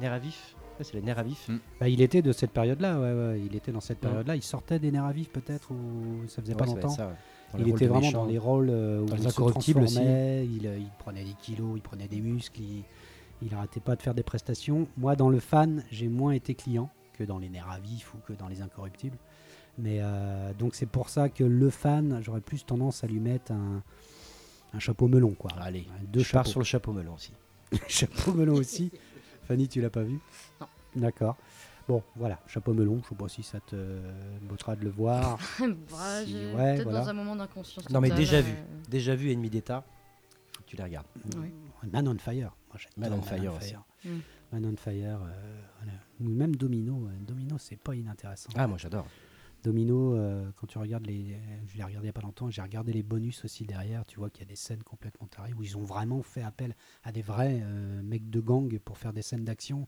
Nerf à vif Ouais, C'est les nerfs à vif.
Mm.
Bah, il était de cette période-là, ouais, ouais, il était dans cette
Mm.
période-là. Il sortait des nerfs à vif peut-être, ou ça faisait
Ouais,
pas longtemps.
ça,
Il était vraiment
méchants.
dans les rôles euh, où
Dans les
il se
Incorruptibles aussi.
transformait, il, euh, il prenait des kilos, il prenait des muscles, il, il arrêtait pas de faire des prestations. Moi, dans le fan, j'ai moins été client que dans les nerfs à vif ou que dans les incorruptibles. Mais euh, donc c'est pour ça que le fan, j'aurais plus tendance à lui mettre un, un chapeau melon, quoi.
Allez,
Deux
je pars sur le chapeau melon aussi.
chapeau melon aussi. Fanny, tu l'as pas vu?
Non.
D'accord. Bon, voilà, chapeau melon. Je sais pas si ça te bottera de le voir.
Bah,
Si,
j'ai-
ouais,
Peut-être
voilà.
dans un moment d'inconscience.
Non, mais déjà
euh,
vu. Déjà vu Ennemi d'État, faut que tu les regardes.
oui.
Man on Fire. Moi, j'adore
Man on Fire aussi.
Mm.
Man on Fire. euh, voilà. Même Domino. euh, Domino, c'est pas inintéressant.
Ah, moi j'adore.
Domino, euh, quand tu regardes les. Je l'ai regardé il y a pas longtemps, j'ai regardé les bonus aussi derrière. Tu vois qu'il y a des scènes complètement tarées où ils ont vraiment fait appel à des vrais euh, mecs de gang pour faire des scènes d'action.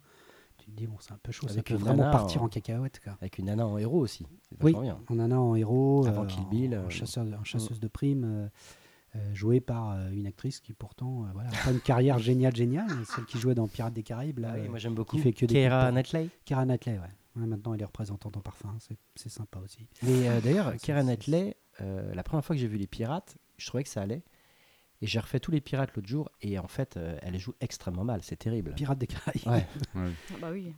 Tu te dis, bon, c'est un peu chaud. ça
Avec
peut
une
vraiment
nana
partir
en-
en cacahuète. Quoi.
Avec une nana en héros aussi.
Oui,
bien.
en a en héros,
Avant
euh,
Kill
en-
Bill,
en,
euh,
chasseur, en chasseuse de primes, euh, euh, jouée par euh, une actrice qui pourtant euh, voilà, a pas une carrière géniale, géniale, celle qui jouait dans Pirates des Caraïbes, là,
Ah oui,
euh,
moi j'aime beaucoup.
fait que des
Keira. Knightley.
Keira Knightley, ouais. Ouais, Maintenant, elle est représentante en parfum, c'est- c'est sympa aussi.
Mais euh, d'ailleurs,
c'est-
Knightley, euh, la première fois que j'ai vu les pirates, je trouvais que ça allait. Et j'ai refait tous les pirates l'autre jour et en fait, euh, elle joue extrêmement mal. C'est terrible.
Pirates des Caraïbes.
Ouais,
ouais.
Ah bah oui.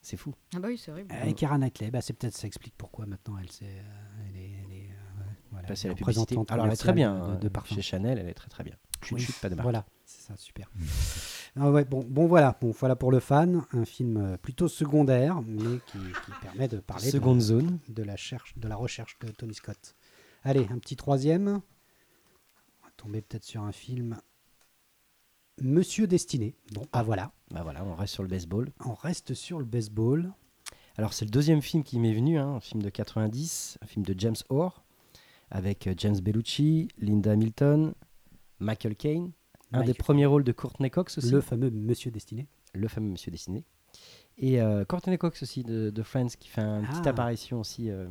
c'est fou.
Ah bah oui, c'est horrible.
Et Keira Knightley, bah, c'est peut-être ça explique pourquoi maintenant elle, euh, elle est, elle est, euh, ouais, voilà,
la
elle est représentante
Alors elle est très bien.
de, de
hein.
parfum.
Chez Chanel, elle est très très bien. Chut,
Oui,
chut, pas de marque.
Voilà, c'est ça, super. Ah ouais, bon, bon voilà, bon voilà pour le fan, un film euh, plutôt secondaire, mais qui, qui permet de parler de la-
Seconde zone.
de la, cherche, de la recherche de Tony Scott. Allez, un petit troisième. On va tomber peut-être sur un film. Monsieur Destiné. Bon, ah voilà,
Bah voilà, on reste sur le baseball.
on reste sur le baseball.
Alors c'est le deuxième film qui m'est venu, hein, un film de 90, un film de James Orr, avec euh, James Bellucci, Linda Hamilton, Michael Caine, un des premiers rôles de Courtney Cox aussi,
Le
le,
fameux Monsieur Destiné.
fameux Monsieur Dessiné. Et euh, Courtney Cox aussi de, de Friends qui fait une petite
Ah.
apparition aussi. euh.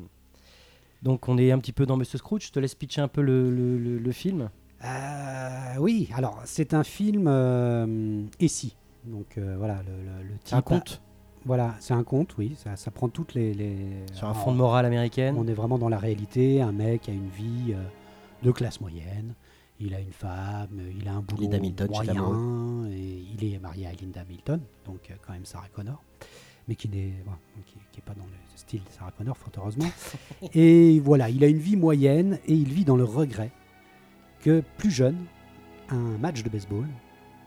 Donc on est un petit peu dans Monsieur Scrooge. Je te laisse pitcher un peu le, le- le- le film.
Euh, oui, alors c'est un film et si. Donc voilà, le, le, le
C'est un
type-
conte
Voilà, c'est un conte, oui. Ça, ça prend toutes les. les-
sur un fond de morale américaine.
On est vraiment dans la réalité. Un mec a une vie de classe moyenne. Il a une femme, il a un boulot
Linda Hamilton,
moyen, et il est marié à Linda Hamilton, donc euh, quand même Sarah Connor, mais qui n'est bon, qui, qui est pas dans le style de Sarah Connor, fort heureusement. et voilà, il a une vie moyenne et il vit dans le regret que plus jeune, un match de baseball,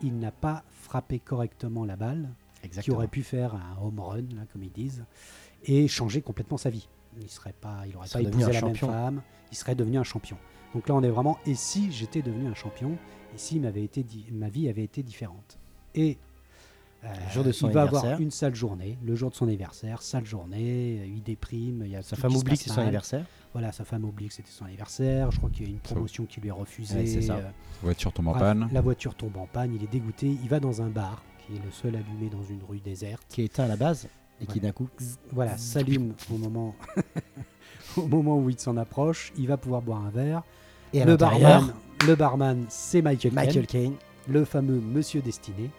il n'a pas frappé correctement la balle qui aurait pu faire un home run, là, comme ils disent, et changer complètement sa vie. Il serait pas, il aurait
serait
pas épousé la même femme, il serait devenu un champion. Donc là, on est vraiment. Et si j'étais devenu un champion Et si m'avait été di- ma vie avait été différente? Et euh,
Le jour de son
il va avoir une sale journée, le jour de son anniversaire, sale journée, il déprime, il y a
Sa femme oublie que c'est son anniversaire.
Voilà, sa femme oublie que c'était son anniversaire. Je crois qu'il y a une promotion qui lui est refusée.
Ouais, c'est ça.
euh,
Voiture tombe en
bref,
panne.
La voiture tombe en panne, il est dégoûté. Il va dans un bar qui est le seul allumé dans une rue déserte.
Qui est éteint à la base et qui d'un coup.
Voilà, s'allume au moment, au moment où il s'en approche. Il va pouvoir boire un verre.
Et
le barman, le barman, c'est Michael,
Michael
Caine, le fameux Monsieur Destiné,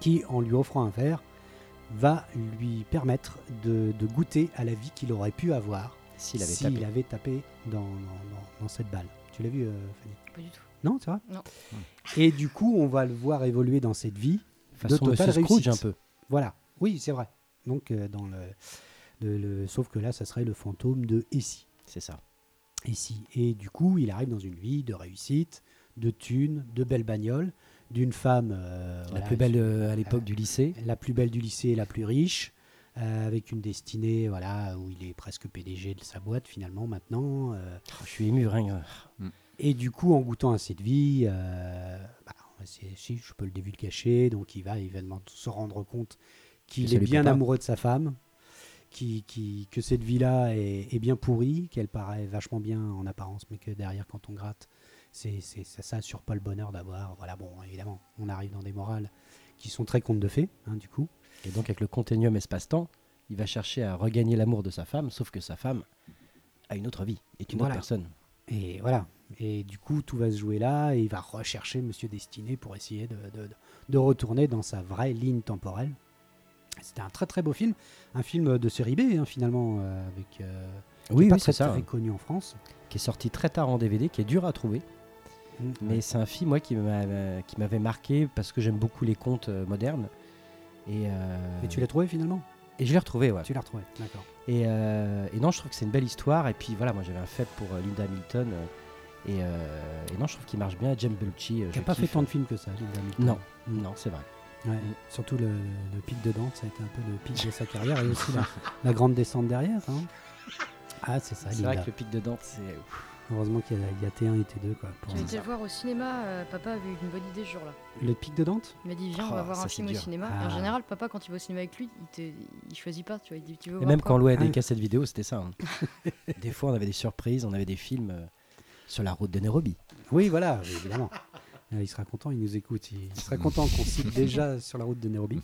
qui, en lui offrant un verre, va lui permettre de, de goûter à la vie qu'il aurait pu avoir
S'il avait tapé.
avait tapé dans, dans- dans- dans cette balle. Tu l'as vu, euh, Fanny?
Pas du tout.
Non, c'est vrai
Non.
Et du coup, on va le voir évoluer dans cette vie.
Façon
de totale réussite.
un peu.
Voilà. Oui, c'est vrai. Donc, euh, dans le, le- le- sauf que là, ça serait le fantôme de Essie.
C'est ça.
Ici. Et du coup, il arrive dans une vie de réussite, de thunes, de belles bagnoles, d'une femme. euh,
La
voilà,
plus belle euh, à l'époque du lycée.
la plus belle du lycée, la plus riche, euh, avec une destinée voilà, où il est presque PDG de sa boîte finalement maintenant. euh,
Oh, je suis ému, rien.
et du coup, en goûtant à cette vie, euh, bah, c'est- si je peux le divulgacher, donc il va évidemment se rendre compte qu'il est bien amoureux de sa femme, qui, qui- que cette vie-là est, est bien pourrie, qu'elle paraît vachement bien en apparence, mais que derrière, quand on gratte, c'est, c'est, ça, ça assure pas le bonheur d'avoir. Voilà, bon, évidemment, on arrive dans des morales qui sont très contes de fées, hein, du coup.
Et donc, avec le continuum espace-temps, il va chercher à regagner l'amour de sa femme, sauf que sa femme a une autre vie, est une
Voilà.
autre personne.
Et voilà. Et du coup, tout va se jouer là, et il va rechercher Monsieur Destiné pour essayer de, de- de retourner dans sa vraie ligne temporelle. C'était un très très beau film, un film de série B hein, finalement, euh, avec euh, qui est
Oui,
pas
oui,
très,
c'est ça.
très connu en France.
Qui est sorti très tard en DVD, qui est dur à trouver.
Mm.
Mais c'est un film moi, qui m'a- qui m'avait marqué parce que j'aime beaucoup les contes euh, modernes. Et, euh,
Et tu l'as trouvé finalement?
Et je l'ai retrouvé, ouais.
Tu l'as retrouvé, d'accord.
Et, euh, et non, je trouve que c'est une belle histoire. Et puis voilà, moi j'avais un faible pour euh, Linda Hamilton. euh, et, euh, et non, je trouve qu'il marche bien. James Belushi. euh,
Tu
je
pas fait tant de films que ça, Linda Hamilton.
Non. Non, c'est vrai.
Ouais. Surtout le, le pic de Dante, ça a été un peu le pic de sa carrière, et aussi la, la grande descente derrière. hein. Ah, c'est ça,
C'est vrai que le pic de Dante, c'est.
Heureusement qu'il y, a- il y a T1 et T2. Quoi, pour-
J'ai été le voir au cinéma, euh, papa avait eu une bonne idée ce jour-là.
Le pic de Dante?
Il m'a dit viens on
Oh,
va voir
ça,
un film au cinéma.
Ah.
Et en général papa quand il va au cinéma avec lui, il, te, il choisit pas, tu vois, il dit tu veux
Et
voir
même quand on louait
Ah
des cassettes vidéo, c'était ça. hein. des fois, on avait des surprises, on avait des films euh, sur la route de Nairobi.
Oui, voilà, évidemment. Euh, Il sera content, il nous écoute. Il il sera content qu'on cite déjà sur la route de Nairobi.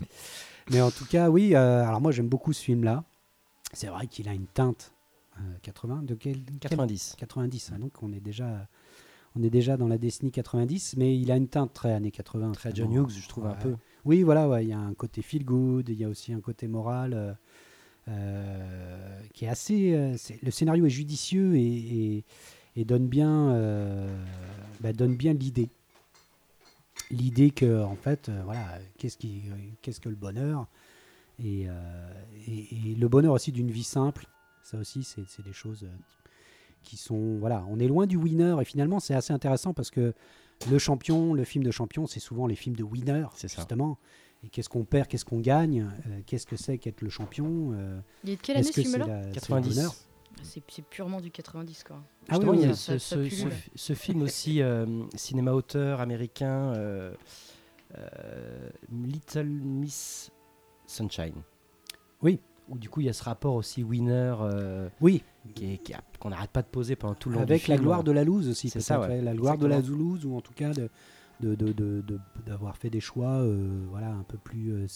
Mais en tout cas, oui, euh, alors moi j'aime beaucoup ce film-là. C'est vrai qu'il a une teinte euh, 80, de quel, quel-
90.
90, hein, donc on est, déjà, on est déjà dans la décennie 90, mais il a une teinte très années 80.
Très. John Hughes, je trouve un peu.
Oui, voilà, ouais, il y a un côté feel good, il y a aussi un côté moral euh, euh, qui est assez. euh, le scénario est judicieux et, et- et donne bien, euh, bah, donne bien l'idée. L'idée que, en fait, euh, voilà, qu'est-ce qui, qu'est-ce que le bonheur et, euh, et- et le bonheur aussi d'une vie simple. Ça aussi, c'est c'est des choses euh, qui sont, voilà, on est loin du winner et finalement, c'est assez intéressant parce que le champion, le film de champion, c'est souvent les films de winner,
C'est ça.
justement. Et qu'est-ce qu'on perd, qu'est-ce qu'on gagne, euh, qu'est-ce que c'est qu'être le champion euh,
Il est de quelle année ce
que c'est
film-là?
la- c'est le
90.
C'est purement du 90 quoi.
Ah oui,
il y a ce,
ça- ça
ce-
pullule.
ce- ce film aussi, euh, cinéma auteur américain, euh, euh, Little Miss Sunshine.
Oui.
Où du coup, il y a ce rapport aussi winner euh,
Oui,
qu'on n'arrête pas de poser pendant tout le long
avec
du
la
film.
gloire de la loose aussi.
C'est ça, ouais.
La gloire de la. Zoulouse, ou en tout cas de, de- de- de- de- d'avoir fait des choix euh, voilà, un peu plus euh,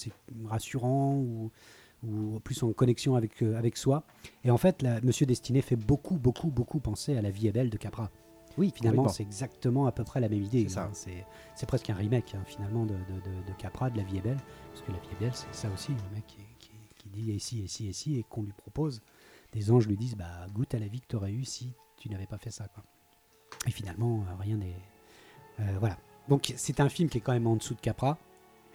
rassurants ou, ou plus en connexion avec, euh, avec soi. Et en fait, Monsieur Destiné fait beaucoup, beaucoup, beaucoup penser à La vie est belle de Capra.
Oui,
Finalement, c'est exactement à peu près la même idée.
C'est
hein. Presque un remake, hein, finalement, de, de- de- de Capra, de La vie est belle. Parce que La vie est belle, c'est ça aussi, le mec qui, qui- qui dit et si, et si, et si, et qu'on lui propose. Des anges lui disent bah, goûte à la vie que tu aurais eue si tu n'avais pas fait ça. Quoi. Et finalement, euh, rien n'est. euh, voilà. Donc, c'est un film qui est quand même en dessous de Capra.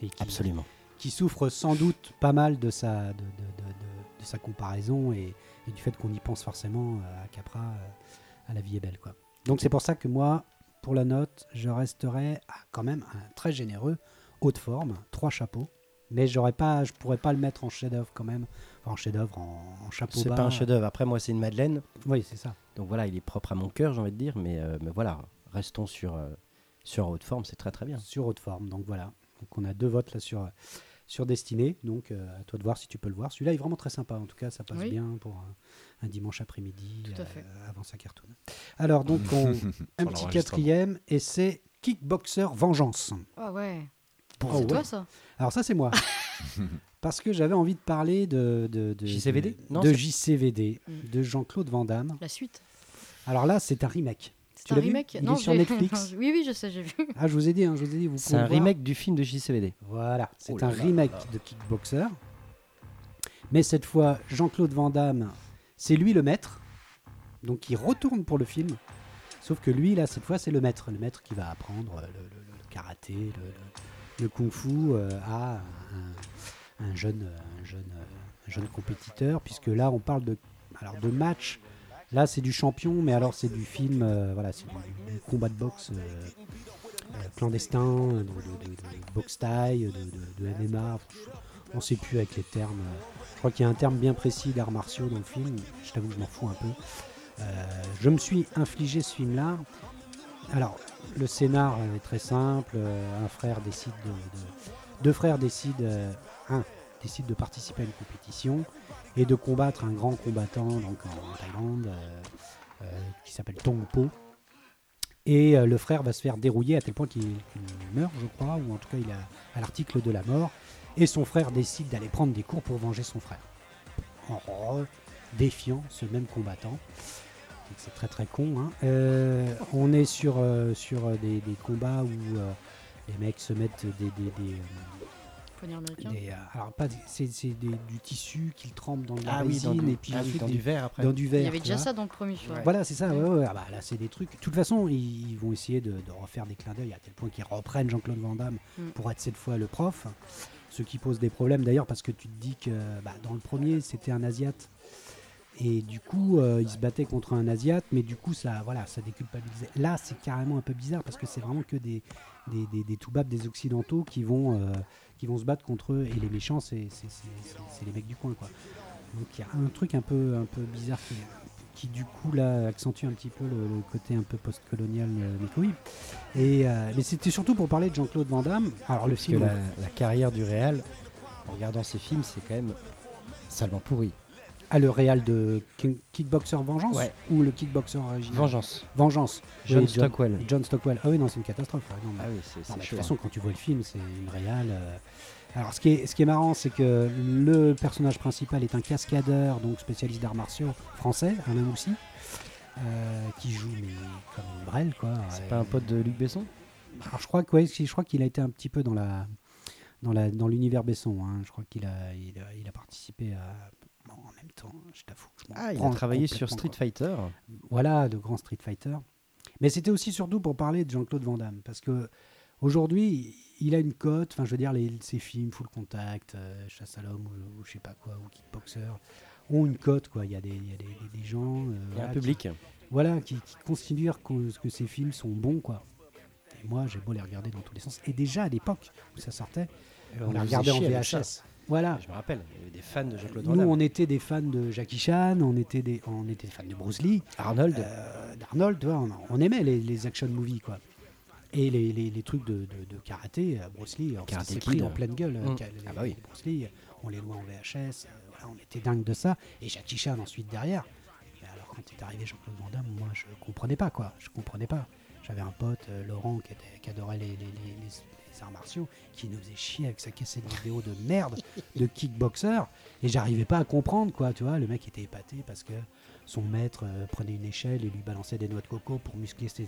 Et qui,
Absolument.
Qui souffre sans doute pas mal de sa, de, de- de- de- de sa comparaison et, et du fait qu'on y pense forcément euh, à Capra, euh, à La vie est belle. Quoi. Donc c'est pour ça que moi, pour la note, je resterai à quand même un très généreux, haute forme, trois chapeaux. Mais j'aurais pas, je pourrais pas le mettre en chef-d'œuvre quand même, enfin en chef-d'œuvre, en, en chapeau
C'est pas un chef-d'œuvre. Après, moi, c'est une Madeleine.
Oui, c'est ça.
Donc voilà, il est propre à mon cœur, j'ai envie de dire. Mais, euh, mais voilà, restons sur, euh, sur haute forme, c'est très très bien.
Sur haute forme. Donc voilà. Donc on a deux votes là sur sur Destinée. Donc euh, à toi de voir si tu peux le voir. Celui-là est vraiment très sympa. En tout cas, ça passe
Oui.
bien pour un, un dimanche après-midi euh, avant sa cartoon. Alors donc on, un petit quatrième et c'est Kickboxer Vengeance.
Ah ouais.
Oh,
c'est
ouais.
toi ça?
Alors ça c'est moi. Parce que j'avais envie de parler de, de, de-
JCVD
de,
Non,
de
c'est-
JCVD,
Mm.
de Jean-Claude Van Damme.
La suite?
Alors là, c'est un remake.
C'est un remake
Il
Non,
est sur Netflix.
oui, oui, je sais, j'ai vu.
Ah, je vous ai dit, hein, je vous ai dit. vous
C'est un
voir.
remake du film de JCVD.
Voilà, c'est
Oh là
un
là
remake
là.
de Kickboxer. Mais cette fois, Jean-Claude Van Damme, c'est lui le maître. Donc il retourne pour le film. Sauf que lui, là, cette fois, c'est le maître. Le maître qui va apprendre le, le- le karaté, le, le- le kung-fu euh, à un, un jeune, un, jeune, un jeune compétiteur. Puisque là, on parle de, alors, de match. Là, c'est du champion, mais alors c'est du film, euh, voilà, c'est du, combat de boxe euh, euh, clandestin, de, boxe taille, de, MMA. On ne sait plus avec les termes. Je crois qu'il y a un terme bien précis d'arts martiaux dans le film. Je t'avoue que je m'en fous un peu. Je me suis infligé ce film-là. Alors, le scénar est très simple. Un frère décide de, de- deux frères décident, un décide de participer à une compétition et de combattre un grand combattant donc en Thaïlande euh, euh, qui s'appelle Tong Po. Et euh, le frère va se faire dérouiller à tel point qu'il meurt, je crois, ou en tout cas il a à l'article de la mort. Et son frère décide d'aller prendre des cours pour venger son frère. En défiant ce même combattant. C'est très très con. hein. On est sur, sur des, combats où les mecs se mettent des,
Poignard américain.
des, euh, alors pas c'est c'est des- du tissu qu'ils trempent dans de la
Ah oui,
résine
du,
et puis
ah oui, dans
des-
du verre après.
dans du verre.
Il y avait déjà
vois.
ça dans le premier film.
Voilà, c'est ça. ouais, ouais, ah bah, là, c'est des trucs. De toute façon, ils, ils vont essayer de, de refaire des clins d'œil à tel point qu'ils reprennent Jean-Claude Van Damme
Mm.
pour être cette fois le prof. Ce qui pose des problèmes d'ailleurs parce que tu te dis que bah, dans le premier, c'était un Asiate. Et du coup, euh, il se battait contre un Asiate, mais du coup, ça, voilà, ça déculpabilisait. Là, c'est carrément un peu bizarre parce que c'est vraiment que des, des, des, des toubabs, des Occidentaux qui vont, euh, qui vont se battre contre eux. Et les méchants, c'est les mecs du coin. Quoi. Donc il y a un truc un peu, un peu bizarre qui, qui, du coup, là, accentue un petit peu le, le côté un peu post-colonial euh. Et, euh, mais c'était surtout pour parler de Jean-Claude Van Damme. Alors, le
Parce que
film.
la, la carrière du réal, en regardant ces films, c'est quand même salement pourri.
Ah, le réal de King- Kickboxer Vengeance
Ouais.
Ou le Kickboxer original
Vengeance.
Vengeance.
John
Oui,
Stockwell.
John Stockwell. Ah oui, non, c'est une catastrophe. non, mais-
Ah oui, c'est
Non,
c'est
mais de toute façon, quand tu vois le film, c'est une réale. euh. Alors, ce qui, est, ce qui est marrant, c'est que le personnage principal est un cascadeur, donc spécialiste d'arts martiaux français, Alain Moussy, euh, qui joue mais comme brêle, quoi.
C'est
Euh,
pas un pote de Luc Besson?
Alors, je crois que, ouais, je crois qu'il a été un petit peu dans la dans la dans l'univers Besson. hein. Je crois qu'il a il, a il a participé à. Je t'avoue.
Ah, il a travaillé sur Street. Fighter.
Voilà, de grands Street Fighter. Mais c'était aussi surtout pour parler de Jean-Claude Van Damme. Parce que aujourd'hui, il a une cote. Enfin, je veux dire, les, ses films, Full Contact, euh, Chasse à l'homme ou, ou je sais pas quoi, ou Kickboxer, ont une cote. Quoi. Il y a des, il y a des, des- des gens. euh,
Il y a
voilà,
un
qui-
public.
voilà, qui, qui considèrent que, que ces films sont bons. quoi. Et moi, j'ai beau les regarder dans tous les sens. Et déjà, à l'époque où ça sortait, on les regardait en. VHS. Voilà.
Je me rappelle, il y avait des fans de Jean-Claude Van
Nous,
Damme.
on était des fans de Jackie Chan, on était des, on était des fans de Bruce Lee.
Arnold.
Euh, d'Arnold, on, on aimait les, les action movies, quoi. Et les, les- les trucs de, de- de karaté, euh, Bruce Lee, alors,
Karate
c'est pris en pleine gueule. euh,
Mm. Ah bah oui.
Bruce Lee, on les louait en VHS, euh, voilà, on était dingue de ça. Et Jackie Chan ensuite derrière. Mais alors quand est arrivé Jean-Claude Van Damme, moi je comprenais pas, quoi. Je comprenais pas. J'avais un pote, euh, Laurent, qui, était- qui adorait les, les- les- martiaux, qui nous faisait chier avec sa cassette vidéo de merde de kickboxer. Et j'arrivais pas à comprendre, quoi. Tu vois, le mec était épaté parce que son maître euh, prenait une échelle et lui balançait des noix de coco pour muscler ses,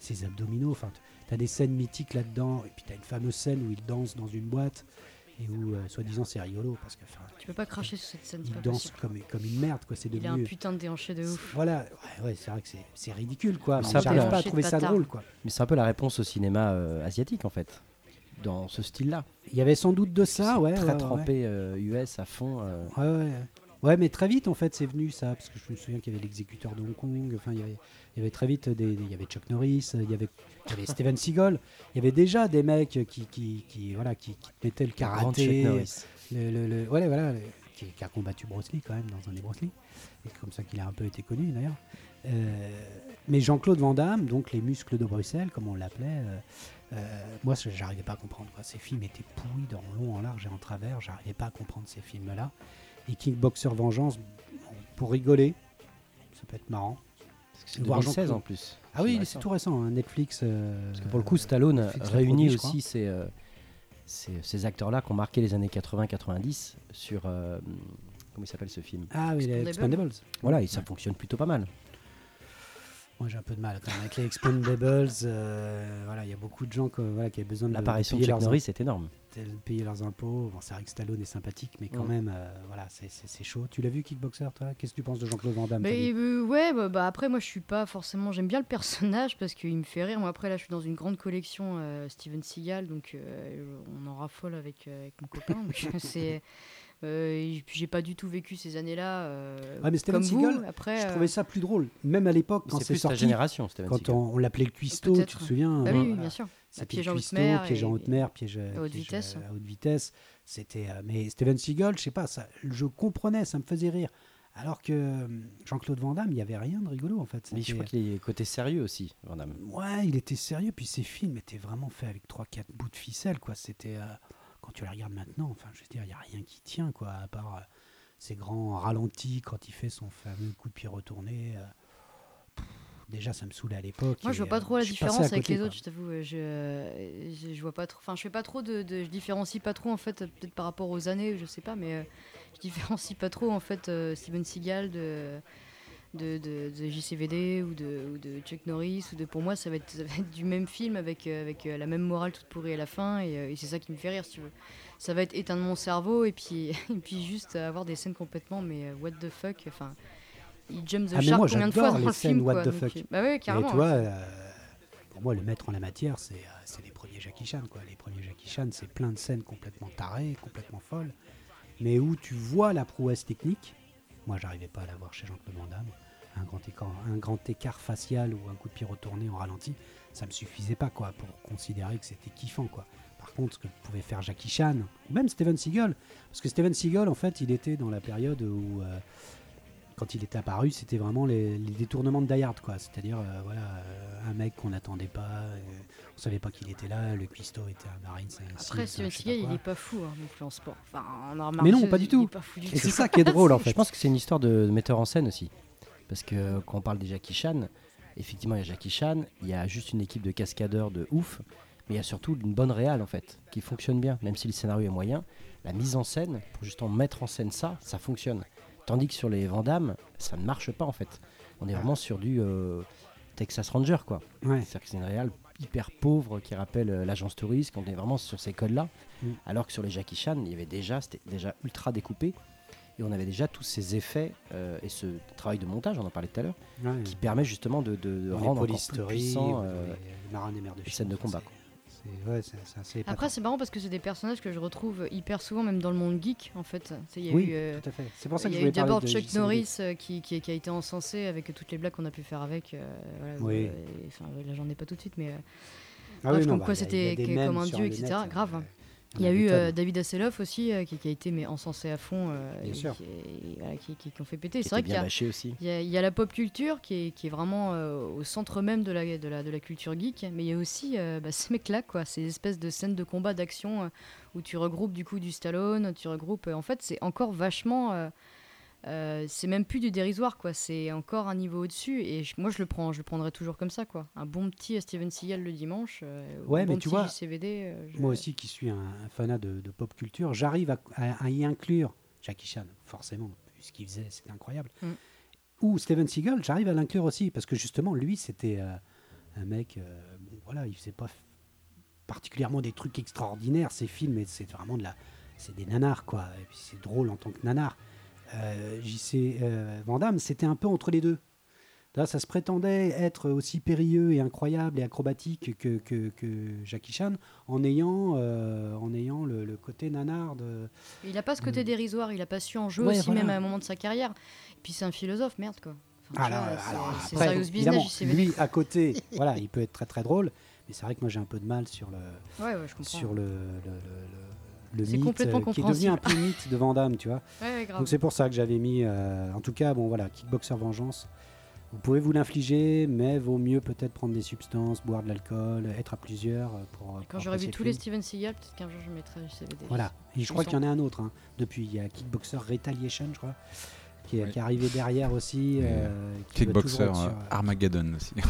ses- abdominaux. Enfin, tu as des scènes mythiques là-dedans. Et puis tu as une fameuse scène où il danse dans une boîte et où, euh, soi-disant, c'est rigolo parce que
Tu peux pas cracher sur cette scène,
il danse comme, comme une merde, quoi. C'est
Il a un
devenu.
putain de déhanché de ouf.
Voilà, ouais, ouais, c'est vrai que c'est- c'est ridicule, quoi.
Mais
Mais
c'est un peu
J'arrive
la-
pas à trouver ça drôle, quoi.
Mais c'est un peu la réponse au cinéma euh, asiatique en fait, dans ce style-là.
Il y avait sans doute de ça, ouais.
Très
ouais, ouais,
trempé euh, US à fond. euh.
Ouais, ouais. Ouais, mais très vite, en fait, c'est venu ça, parce que je me souviens qu'il y avait l'exécuteur de Hong Kong, enfin, il y avait, il y avait très vite des, il y avait Chuck Norris, il y avait, il y avait Steven Seagal, il y avait déjà des mecs qui, qui, qui voilà, qui, qui mettaient le karaté, le, le, le- ouais, voilà, qui, qui a combattu Bruce Lee quand même dans un des Bruce Lee, c'est comme ça qu'il a un peu été connu d'ailleurs. Euh, mais Jean-Claude Van Damme, donc les muscles de Bruxelles, comme on l'appelait, euh, euh, moi je- j'arrivais pas à comprendre. Quoi. Ces films étaient pourris dans long, en large et en travers, j'arrivais pas à comprendre ces films-là. Et Kickboxer Vengeance, pour rigoler, ça peut être marrant.
C'est
Voir
2016
Jean-Claude.
en plus.
Ah oui,
C'est
tout récent, hein, Netflix. euh,
Parce que pour le coup, Stallone
Netflix
réunit
produit,
aussi ces, euh, ces, ces acteurs-là qui ont marqué les années 80-90 sur. euh, comment il s'appelle ce film?
Ah oui, les
Expendables.
Expendables.
Voilà, et ça fonctionne plutôt pas mal.
Moi j'ai un peu de mal quand même avec les Expendables. euh, voilà, il y a beaucoup de gens que, voilà, qui avaient besoin de,
L'apparition de
payer,
Chuck
leurs,
Norris est énorme.
de payer leurs impôts. Bon, c'est vrai que Stallone est sympathique, mais quand
Mm.
même, euh, voilà, c'est- chaud. Tu l'as vu Kickboxer, toi? Qu'est-ce que tu penses de Jean-Claude Van Damme?
Mais euh, ouais, bah, bah, après moi je suis pas forcément. J'aime bien le personnage parce qu'il me fait rire. Moi après là je suis dans une grande collection euh, Steven Seagal, donc euh, on en raffole avec, euh, avec mon copain. donc c'est. Euh, et puis j'ai pas du tout vécu ces années-là. euh,
Ouais, mais Steven
comme
Seagal,
vous. Après,
Je
euh,
trouvais ça plus drôle, même à l'époque quand
C'est
sorti.
génération, Steven
Quand on, on l'appelait le cuistot,
Peut-être.
tu te souviens
bah
hein,
oui, bien sûr.
C'était
piège
le
en haute
cuistot,
mer
piège en haute mer, piège,
à haute vitesse.
à haute vitesse. C'était, euh, mais Steven Seagal, je sais pas, ça, je comprenais, ça me faisait rire. Alors que Jean-Claude Van Damme, il y avait rien de rigolo en fait.
Mais je crois qu'il est côté sérieux aussi, Van Damme.
Ouais, il était sérieux, puis ses films étaient vraiment faits avec 3-4 bouts de ficelle, quoi. C'était. euh, quand tu les regardes maintenant, enfin, je veux dire, il n'y a rien qui tient, quoi, à part euh, ces grands ralentis quand il fait son fameux coup de pied retourné. euh, pff, déjà, ça me saoulait à l'époque.
Moi, je
et,
vois pas
euh,
trop la
je
différence avec les
quoi.
autres, je t'avoue. euh, Je, je, je vois pas trop. Enfin, je fais pas trop de, de- Je différencie pas trop, en fait, peut-être par rapport aux années, je sais pas, mais je différencie pas trop, en fait, Steven Seagal de. De, de, de JCVD ou de, ou de Chuck Norris ou de pour moi ça va être, ça va être du même film avec, euh, avec euh, la même morale toute pourrie à la fin et, euh, et c'est ça qui me fait rire si tu veux ça va être éteindre mon cerveau et puis, et puis juste avoir des scènes complètement mais what the fuck enfin il jump the
Ah,
shark
moi,
combien de fois dans
les
le
scènes
film
what
quoi,
the fuck.
bah ouais
Et
carrément
toi,
hein.
euh, pour moi, le maître en la matière, c'est euh, c'est les premiers Jackie Chan. Quoi. Les premiers Jackie Chan, c'est plein de scènes complètement tarées, complètement folles, mais où tu vois la prouesse technique. Moi, j'arrivais pas à la voir chez Jean-Claude Van Damme. Un grand, écart, un grand écart facial ou un coup de pied retourné en ralenti, ça me suffisait pas quoi pour considérer que c'était kiffant quoi. Par contre, ce que pouvait faire Jackie Chan, ou même Steven Seagal, parce que Steven Seagal, en fait, il était dans la période où euh, quand il était apparu, c'était vraiment les, les détournements de Die Hard, quoi. C'est-à-dire, euh, voilà, euh, un mec qu'on n'attendait pas, euh, on savait pas qu'il était là, le cuistot était un marine, c'est
Après,
je
Seagal,
pas
il est pas fou hein, non plus en sport. Enfin, en arts
Mais non, pas du
il
tout.
est pas fou du
Et c'est ça qui est drôle, en
Je
fait.
pense que c'est une histoire de metteur en scène aussi. Parce que quand on parle des Jackie Chan, effectivement, il y a Jackie Chan, il y a juste une équipe de cascadeurs de ouf, mais il y a surtout une bonne réale en fait, qui fonctionne bien, même si le scénario est moyen. La mise en scène, pour justement mettre en scène ça, ça fonctionne. Tandis que sur les Vandamme, ça ne marche pas en fait. On est vraiment sur du euh, Texas Ranger quoi.
Ouais.
C'est-à-dire que c'est une réale hyper pauvre qui rappelle euh, l'agence touriste, on est vraiment sur ces codes-là.
Mm.
Alors que sur les Jackie Chan, il y avait déjà, c'était déjà ultra découpé. Et on avait déjà tous ces effets euh, et ce travail de montage, on en parlait tout à l'heure,
Ouais.
qui permet justement de, rendre encore plus puissant
les- les marins des mers de
les scènes de combat,
ouais, assez.
Après, c'est marrant parce que c'est des personnages que je retrouve hyper souvent, même dans le monde geek, en fait. Y a
oui,
eu, euh,
tout à fait. C'est pour ça que je voulais parler
d'abord
de
Chuck. Norris euh, qui, qui, qui a été encensé avec toutes les blagues qu'on a pu faire avec. euh, voilà,
Oui.
enfin, là, j'en ai pas tout de suite, mais
Ah
Bref,
oui, non,
comme
bah,
quoi c'était comme un dieu, etc.,
net,
grave. Il y a eu euh. David Hasselhoff aussi euh, qui, qui a été mais encensé à fond euh, et
sûr.
qui, et voilà, qui, qui- qui ont fait péter. C'est vrai qu'il y y, a, il y a la pop culture qui est, qui est vraiment au centre même de la, de, la, de la culture geek, mais il y a aussi bah, ces mecs-là, quoi, ces espèces de scènes de combat, d'action où tu regroupes du coup du Stallone, tu regroupes. en fait, c'est encore vachement. Euh, c'est même plus du dérisoire, quoi. C'est encore un niveau au-dessus. Et je- moi, je le prends, je le prendrais toujours comme ça, quoi. Un bon petit Steven Seagal le dimanche. euh, ou
Ouais,
un
mais
bon
tu
petit
vois,
JCVD, euh, je-
Moi aussi, qui suis un, un fanat de, de pop culture, j'arrive à, à- à y inclure Jackie Chan, forcément, ce qu'il faisait, c'était incroyable.
Mm.
Ou Steven Seagal, j'arrive à l'inclure aussi, parce que justement, lui, c'était euh, un mec, bon, voilà, il faisait pas particulièrement des trucs extraordinaires, ses films, mais c'est vraiment de la. C'est des nanars, quoi. Et puis c'est drôle en tant que nanar. Euh, JC euh, Van Damme, c'était un peu entre les deux. Là, ça se prétendait être aussi périlleux et incroyable et acrobatique que, que, que Jackie Chan, en ayant, euh, en ayant le, le côté nanar de.
Il a pas ce côté dérisoire, il a pas su en jouer
Ouais,
aussi,
voilà.
même à un moment de sa carrière. Et puis c'est un philosophe, merde, quoi. Enfin,
Alors,
vois, c'est-
alors, après,
business,
lui à côté, voilà, il peut être très très drôle, mais c'est vrai que moi j'ai un peu de mal sur le,
Ouais, ouais, je comprends.
sur le, le, le- le- mythe
complètement
euh, qui est devenu un peu mythe de Van Damme, tu vois.
Ouais, ouais, grave.
Donc c'est pour ça que j'avais mis, euh, en tout cas, bon voilà, Kickboxer Vengeance. Vous pouvez vous l'infliger, mais vaut mieux peut-être prendre des substances, boire de l'alcool, être à plusieurs euh.
Quand
pour
j'aurai vu tous
le
les. Steven Seagal, peut-être qu'un jour je mettrai JCVD.
Voilà. Et je
Je
crois qu'il y en a un autre. hein. Depuis, il y a Kickboxer Retaliation, je crois, qui est,
Oui.
qui est arrivé derrière aussi. Euh,
Kickboxer euh,
euh,
Armageddon aussi.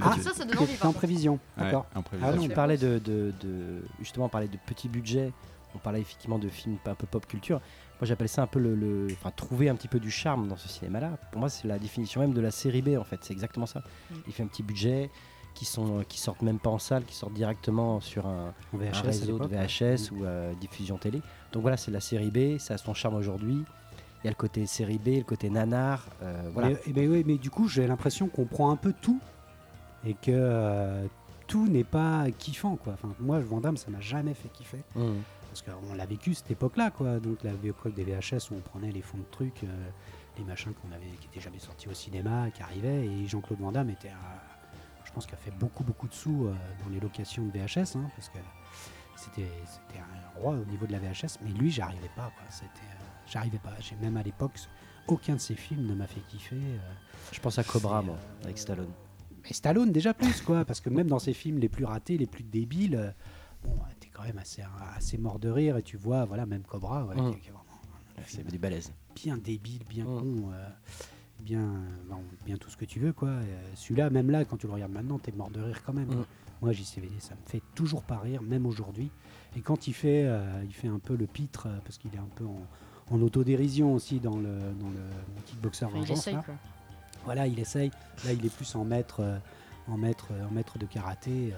Ah,
ça, ça donne envie.
en prévision.
Ouais,
D'accord.
en prévision.
Ah non,
on parlait de, de- de- justement on parlait de petits budgets, on parlait effectivement de films un peu pop culture. Moi j'appelle ça un peu le, le- enfin trouver un petit peu du charme dans ce cinéma-là. Pour moi c'est la définition même de la série B en fait, c'est exactement ça.
Mm.
Il fait un petit budget qui sont qui sortent même pas en salle, qui sortent directement sur un,
VHS,
réseau de. VHS ou euh, diffusion télé. Donc voilà, c'est la série B, ça a son charme aujourd'hui. Il y a le côté série B, le côté nanar, euh, voilà.
Mais, ben oui, mais du coup, j'ai l'impression qu'on prend un peu tout et que euh, tout n'est pas kiffant. Quoi. Enfin, moi, Van Damme, ça m'a jamais fait kiffer.
Mm.
Parce qu'on l'a vécu cette époque-là, quoi. Donc la époque des VHS où on prenait les fonds de trucs, euh, les machins qu'on avait, qui étaient jamais sortis au cinéma, qui arrivaient. Et Jean-Claude Van Damme était, un- je pense, qu'il a fait beaucoup, beaucoup de sous euh, dans les locations de VHS, hein, parce que c'était, c'était un roi au niveau de la VHS. Mais lui, j'arrivais pas, quoi. C'était, euh, j'arrivais pas. J'ai même à l'époque, aucun de ses films ne m'a fait kiffer.
Je pense à Cobra moi, avec Stallone.
mais Stallone déjà plus quoi, parce que même dans ses films les plus ratés, les plus débiles, bon, quand même assez, assez mort de rire et tu vois, voilà, même Cobra, voilà, qui est- qui est vraiment un
C'est des balaises.
bien débile, bien
Mm.
con, euh, bien, bon, bien tout ce que tu veux quoi. Euh, Celui-là, même là, quand tu le regardes maintenant, t'es mort de rire quand même.
Mm.
Moi, JCVD, ça me fait toujours pas rire, même aujourd'hui. Et quand il fait, euh, il fait un peu le pitre, euh, parce qu'il est un peu en, en autodérision aussi dans le, dans le kickboxer
Enfin, il
vengeance.
essaye,
là.
quoi.
Voilà, il essaye. Là, il est plus en maître, euh, en maître, euh, en maître de karaté.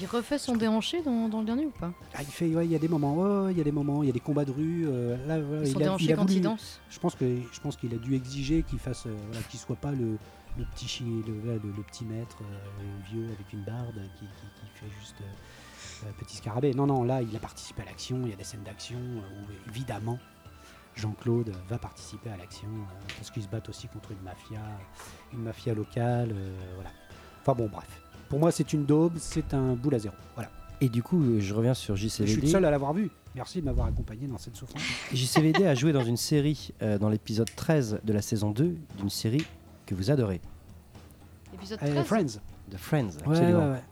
Il refait son déhanché dans, dans le dernier ou pas?
Ah, il fait, ouais, il y a des moments, ouais, il y a des moments, il y a des combats de rue. euh, là, voilà,
Son
il a,
déhanché
il a
quand
voulu-
il danse
Je pense que, je pense qu'il a dû exiger qu'il fasse, euh, voilà, qu'il soit pas le, le petit chi, le, voilà, le- le petit maître euh, vieux avec une barbe qui, qui- qui fait juste petit scarabée. Non, non, là, il a participé à l'action. Il y a des scènes d'action où évidemment Jean-Claude va participer à l'action parce qu'ils se battent aussi contre une mafia, une mafia locale. voilà. Enfin bon, bref. Pour moi, c'est une daube, c'est un boule à zéro. Voilà.
Et du coup, euh, je reviens sur
Je
JCVD.
suis le seul à l'avoir vu. Merci de m'avoir accompagné dans cette souffrance.
JCVD a joué dans une série, euh, dans l'épisode 13 de la saison 2, d'une série que vous adorez,
Épisode
Euh,
13
Friends.
The Friends.
Ouais,
Absolument.
ouais, ouais.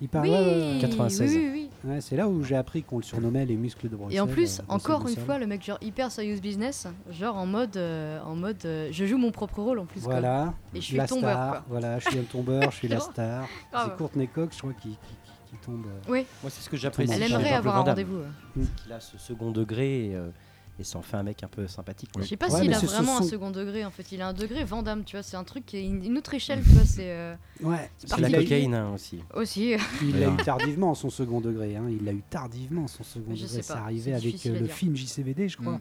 Il parle.
Oui,
ouais, ouais, ouais.
96.
oui, oui, oui.
Ouais, c'est là où j'ai appris qu'on le surnommait les muscles de Bruxelles.
Et en plus,
euh,
encore une fois, le mec genre hyper serious business, genre en mode, euh, en mode, euh, je joue mon propre rôle en plus. quoi.
Voilà.
Et je suis
la
tombeur,
star.
quoi.
Voilà, je suis un tombeur, je suis la star. C'est Courtney Cox, je crois, qui, qui, qui- qui tombe.
Oui,
Moi, c'est ce que j'apprécie.
Elle
aimerait avoir un rendez-vous.
Qu'il a ce second degré et, euh, et ça en fait un mec un peu sympathique. quoi.
Je sais pas
Ouais,
s'il a vraiment un second degré en fait. Il a un degré Vandame, tu vois. C'est un truc qui est une, autre échelle, tu vois. C'est euh,
Ouais.
C'est
la cocaïne hein, aussi.
aussi.
Il l'a eu tardivement, son second degré. hein. Il l'a eu tardivement, son second
je
degré. C'est arrivé avec euh, le film JCVD, je crois.
Mm.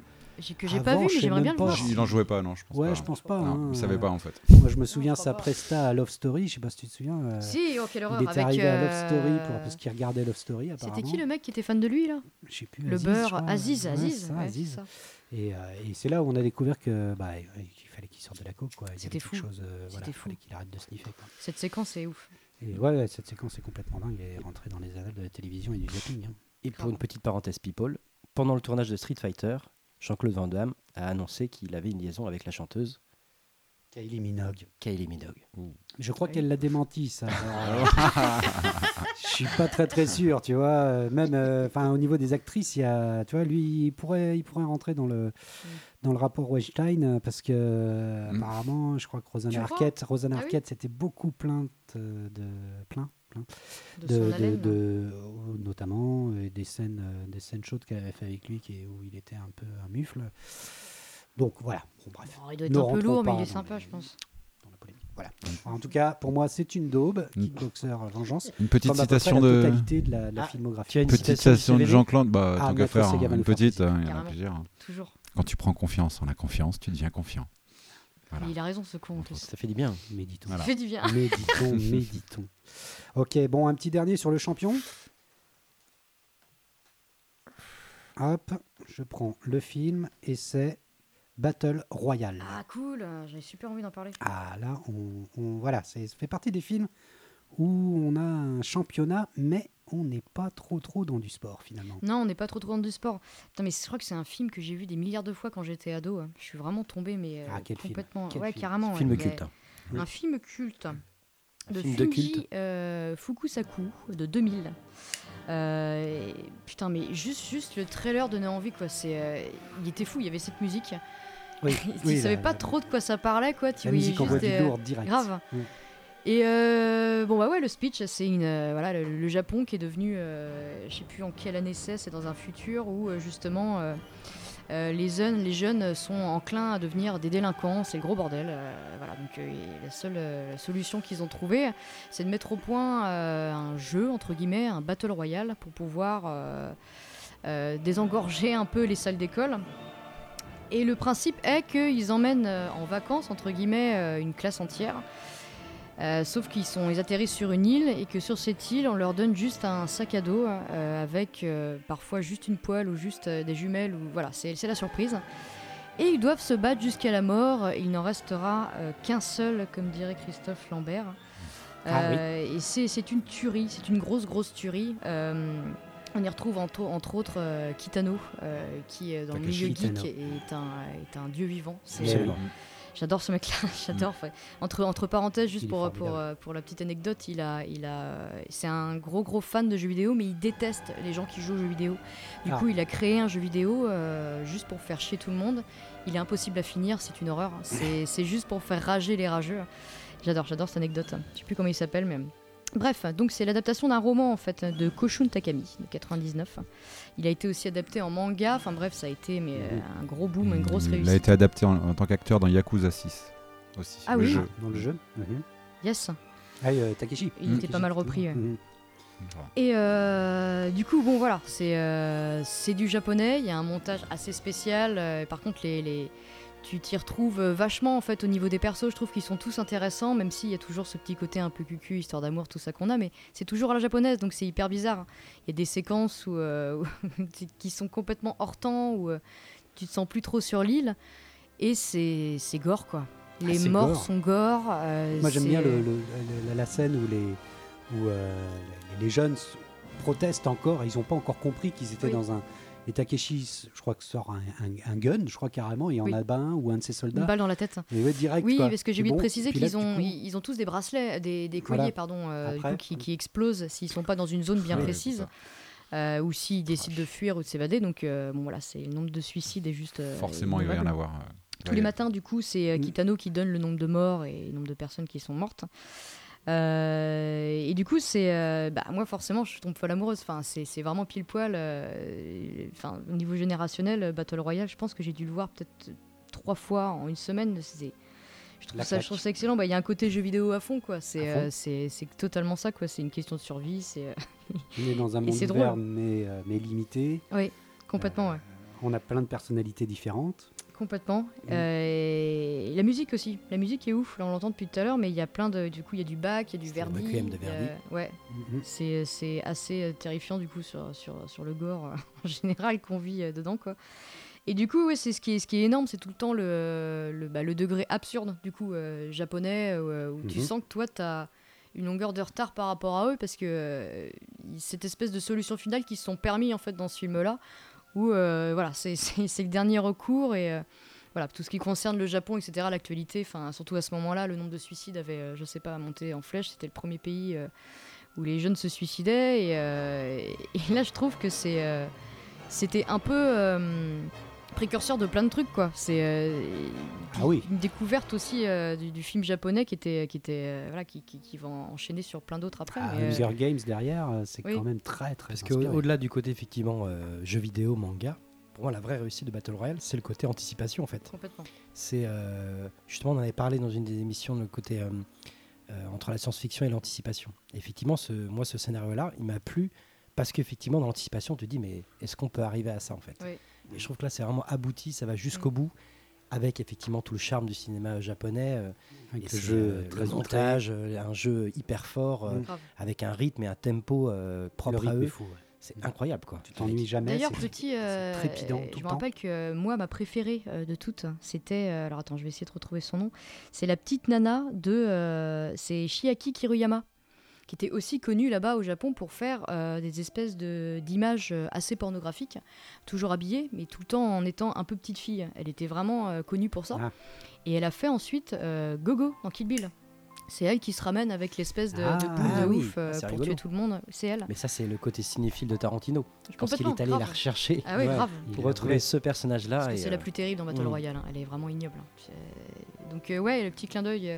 Que j'ai
Avant,
pas vu, mais j'aimerais bien le voir.
Il en jouait pas, non, je pense
Ouais,
pas.
je pense pas.
Non,
hein.
il savait pas en fait.
Moi, je me souviens sa presta à Love Story. Je sais pas si tu te souviens. euh,
Si, oh quelle horreur.
il était
avec,
arrivé à Love
euh,
Story pour, parce qu'il regardait Love Story. Apparemment.
C'était qui le mec qui était fan de lui là?
Je sais plus.
Le
Aziz,
beurre. Aziz,
Ouais,
Aziz.
c'est ça,
ouais,
Aziz.
c'est ça.
Et, euh, et c'est là où on a découvert que bah, qu'il fallait qu'il sorte de la coke. quoi. Il y avait
C'était
quelque
fou.
chose, euh, voilà,
C'était fou.
fallait qu'il arrête de sniffer. Quoi.
Cette séquence est ouf.
Et ouais, ouais, cette séquence est complètement dingue. Elle est rentrée dans les annales de la télévision et du zapping. hein.
Et pour une petite parenthèse people, pendant le tournage de Street Fighter, Jean-Claude Van Damme a annoncé qu'il avait une liaison avec la chanteuse
Kylie Minogue.
Kylie Minogue.
Je crois qu'elle l'a démenti, ça. Je suis pas très très sûr, tu vois. Même, euh, enfin, au niveau des actrices, il y a, tu vois, lui, il pourrait, il pourrait rentrer dans le dans le rapport Weinstein euh, parce que
Mm.
apparemment, je crois que Rosanna Arquette, Rosanna
Ah oui
Arquette, s'était beaucoup plainte euh, de plein, plein
De,
de,
son
de-
haleine.
de- notamment euh, des scènes, euh, des scènes chaudes qu'elle avait fait avec lui, qui, où il était un peu un mufle. Donc voilà. Bon, bref.
Oh, il doit être un peu lourd, mais il est sympa,
les-
je pense.
dans la polémique. Voilà. En tout cas, pour moi, c'est une daube. Kickboxer Vengeance.
Une petite citation
la
de.
totalité de la, de la
Ah,
filmographie.
une
Petite
citation
de
CVV?
Jean-Claude, bah,
Ah,
tant qu'à faire,
Sega
une petite, hein, il y en a plusieurs. hein.
Toujours.
Quand tu prends confiance en la confiance, tu deviens confiant. Voilà.
Mais il a raison, ce con.
Ça fait du bien.
Méditons.
Voilà.
Ça fait du bien.
Méditons, méditons. Ok, bon, un petit dernier sur le champion. Hop, je prends le film et c'est Battle Royale.
Ah, cool. J'avais super envie d'en parler.
Ah là, on, on- voilà, c'est- ça fait partie des films où on a un championnat, mais on n'est pas trop trop dans du sport finalement.
Non, on n'est pas trop trop dans du sport. Putain, mais je crois que c'est un film que j'ai vu des milliards de fois quand j'étais ado. hein. Je suis vraiment tombée, mais euh,
Ah, quel film.
complètement.
Quel
ouais,
film.
carrément.
Film
ouais.
culte. hein.
Un film culte. De
film de
Fungi
culte.
euh, Fukusaku de 2000. Euh, et- putain, mais juste, juste le trailer donnait envie, quoi. C'est, euh, il était fou, il y avait cette musique.
Oui,
tu
oui,
savais
la-
pas
la-
trop de quoi ça parlait, quoi. Tu
La
voyais
musique en voix
juste,
du
euh,
lourd direct.
Grave. Et euh, bon bah ouais le speech c'est une euh, voilà le, Japon qui est devenu euh, je sais plus en quelle année c'est c'est dans un futur où euh, justement les jeunes les jeunes sont enclins à devenir des délinquants. C'est le gros bordel voilà. Donc la seule solution qu'ils ont trouvée c'est de mettre au point un jeu entre guillemets un battle royale pour pouvoir désengorger un peu les salles d'école. Et le principe est qu'ils emmènent en vacances entre guillemets une classe entière euh, sauf qu'ils sont, ils atterrissent sur une île et que sur cette île, on leur donne juste un sac à dos euh, avec euh, parfois juste une poêle ou juste des jumelles ou voilà, c'est la surprise. Et ils doivent se battre jusqu'à la mort. Il n'en restera qu'un seul, comme dirait Christophe Lambert.
Ah oui.
Et c'est une tuerie, c'est une grosse grosse tuerie. On y retrouve entre, entre autres Kitano, qui dans le milieu geek est un, est un dieu vivant. C'est. J'adore ce mec-là, j'adore. ouais. Entre, entre parenthèses, juste pour, pour,
formidable.
euh, pour la petite anecdote, il a, il a, c'est un gros gros fan de jeux vidéo, mais il déteste les gens qui jouent aux jeux vidéo. Du
Ah.
coup, il a créé un jeu vidéo euh, juste pour faire chier tout le monde. Il est impossible à finir, c'est une horreur. C'est c'est juste pour faire rager les rageux. J'adore, j'adore cette anecdote. Je sais plus comment il s'appelle, mais. Bref, donc c'est l'adaptation d'un roman en fait de Koshun Takami de 99. Il a été aussi adapté en manga. Enfin bref, ça a été mais euh, un gros boom, une grosse
Il a
réussite.
été adapté en, en tant qu'acteur dans Yakuza 6 aussi.
Ah
le
oui.
jeu.
Dans le jeu. Mhm.
Yes.
Ah, euh, Takeshi.
Il était pas mal repris, ouais. Et euh, du coup, bon voilà, c'est euh, c'est du japonais. Il y a un montage assez spécial. euh, par contre, les, les- tu t'y retrouves euh, vachement en fait au niveau des persos. Je trouve qu'ils sont tous intéressants, même s'il y a toujours ce petit côté un peu cucu, histoire d'amour, tout ça qu'on a. Mais c'est toujours à la japonaise, donc c'est hyper bizarre. Il y a des séquences où, euh, qui sont complètement hors temps, où euh, tu te sens plus trop sur l'île. Et c'est gore quoi. Les
c'est
morts
gore.
sont gore. euh,
Moi j'aime bien le, le- la, la scène où les, où, euh, les, les jeunes protestent encore. Ils n'ont pas encore compris qu'ils étaient
Oui.
dans un. Et Takeshi, je crois que sort un, un- un gun, je crois carrément, il en
Oui.
a un ou un de ses
Une
soldats.
balle dans la tête.
Et ouais, direct.
Oui,
quoi.
parce que j'ai oublié
bon,
de préciser qu'ils ont,
coup,
ils ont tous des bracelets, des, des colliers,
Voilà.
pardon, euh,
Après,
coup, qui, qui explosent s'ils sont pas dans une zone bien précise, euh, ou s'ils décident de fuir ou de s'évader. Donc, euh, bon voilà, c'est le nombre de suicides est juste. euh,
Forcément, il va y en avoir. euh,
Tous les matins, du coup, c'est euh,
Mm.
Kitano qui donne le nombre de morts et le nombre de personnes qui sont mortes. Euh, et du coup, c'est euh, bah, moi forcément, je tombe folle amoureuse. Enfin, c'est vraiment pile poil. euh, Enfin, au niveau générationnel, Battle Royale, je pense que j'ai dû le voir peut-être trois fois en une semaine. Je trouve, ça, je trouve ça excellent. Bah, Il y a un côté jeu vidéo à fond, quoi. C'est totalement ça, quoi. C'est une question de survie. C'est
On est dans un monde ouvert,
drôle.
mais, mais limité.
complètement, ouais.
On a plein de personnalités différentes.
Complètement.
Mm.
Euh, et la musique aussi. La musique est ouf. Là, on l'entend depuis tout à l'heure, mais il y a plein de. Du coup, il y a du Bach, il y a du Verdi.
Requiem de
il y a-
Verdi.
Ouais.
Mhm.
C'est assez euh, terrifiant du coup sur, sur, sur le gore euh, en général qu'on vit euh, dedans quoi. Et du coup ouais, c'est ce qui est ce qui est énorme, c'est tout le temps le le, bah, le degré absurde du coup euh, japonais euh, où tu
Mhm.
sens que toi tu as une longueur de retard par rapport à eux parce que euh, cette espèce de solution finale qui se sont permis en fait dans ce film là où euh, voilà c'est le dernier recours et euh, voilà, tout ce qui concerne le Japon, etc., l'actualité, surtout à ce moment-là, le nombre de suicides avait, euh, je sais pas, monté en flèche. C'était le premier pays où les jeunes se suicidaient. Et, là, je trouve que c'était un peu précurseur de plein de trucs, quoi. C'est euh,
Ah oui.
une découverte aussi euh, du, du film japonais qui était, qui était, euh, voilà, qui, qui, qui va enchaîner sur plein d'autres après.
Ah,
euh,
Hunger Games derrière, c'est
oui.
quand même très très
Parce qu'au-delà du côté effectivement euh, jeu vidéo, manga, pour moi la vraie réussite de Battle Royale, c'est le côté anticipation en fait.
complètement.
C'est euh, justement on en avait parlé dans une des émissions le côté euh, euh, entre la science-fiction et l'anticipation. Effectivement, ce, moi ce scénario-là, il m'a plu parce qu'effectivement dans l'anticipation, tu te dis mais est-ce qu'on peut arriver à ça en fait?
Oui.
Et je trouve que là c'est vraiment abouti, ça va jusqu'au
Mm.
bout. Avec effectivement tout le charme du cinéma japonais, euh,
Avec
et
le
c'est,
jeu
euh,
très
le montage, euh, un jeu hyper fort, euh,
Mm.
Avec un rythme et un tempo euh,
Le
propre à eux.
fou. ouais.
C'est incroyable quoi.
Tu t'ennuies jamais.
D'ailleurs,
c'est-
petit, euh,
trépidant tout
je
le
me rappelle que euh, moi, ma préférée euh, de toutes, c'était. euh, alors attends, je vais essayer de retrouver son nom. C'est la petite nana de. euh, c'est Shiaki Kiruyama, qui était aussi connue là-bas au Japon pour faire euh, des espèces de- d'images euh, assez pornographiques, toujours habillée, mais tout le temps en étant un peu petite fille. Elle était vraiment euh, connue pour ça.
Ah.
Et elle a fait ensuite euh, Gogo dans Kill Bill. C'est elle qui se ramène avec l'espèce de, de
Ah,
boule de
ah oui,
ouf euh,
ah,
pour
rigolo.
tuer tout le monde. C'est elle.
Mais ça c'est le côté cinéphile de Tarantino. Je pense qu'il est allé la rechercher
Ah oui,
Ouais.
grave.
Il
pour retrouver
ouais.
ce personnage-là.
C'est
euh,
la plus terrible dans Battle
mm.
Royale. hein. Elle est vraiment ignoble. hein. Donc euh, ouais, le petit clin d'œil.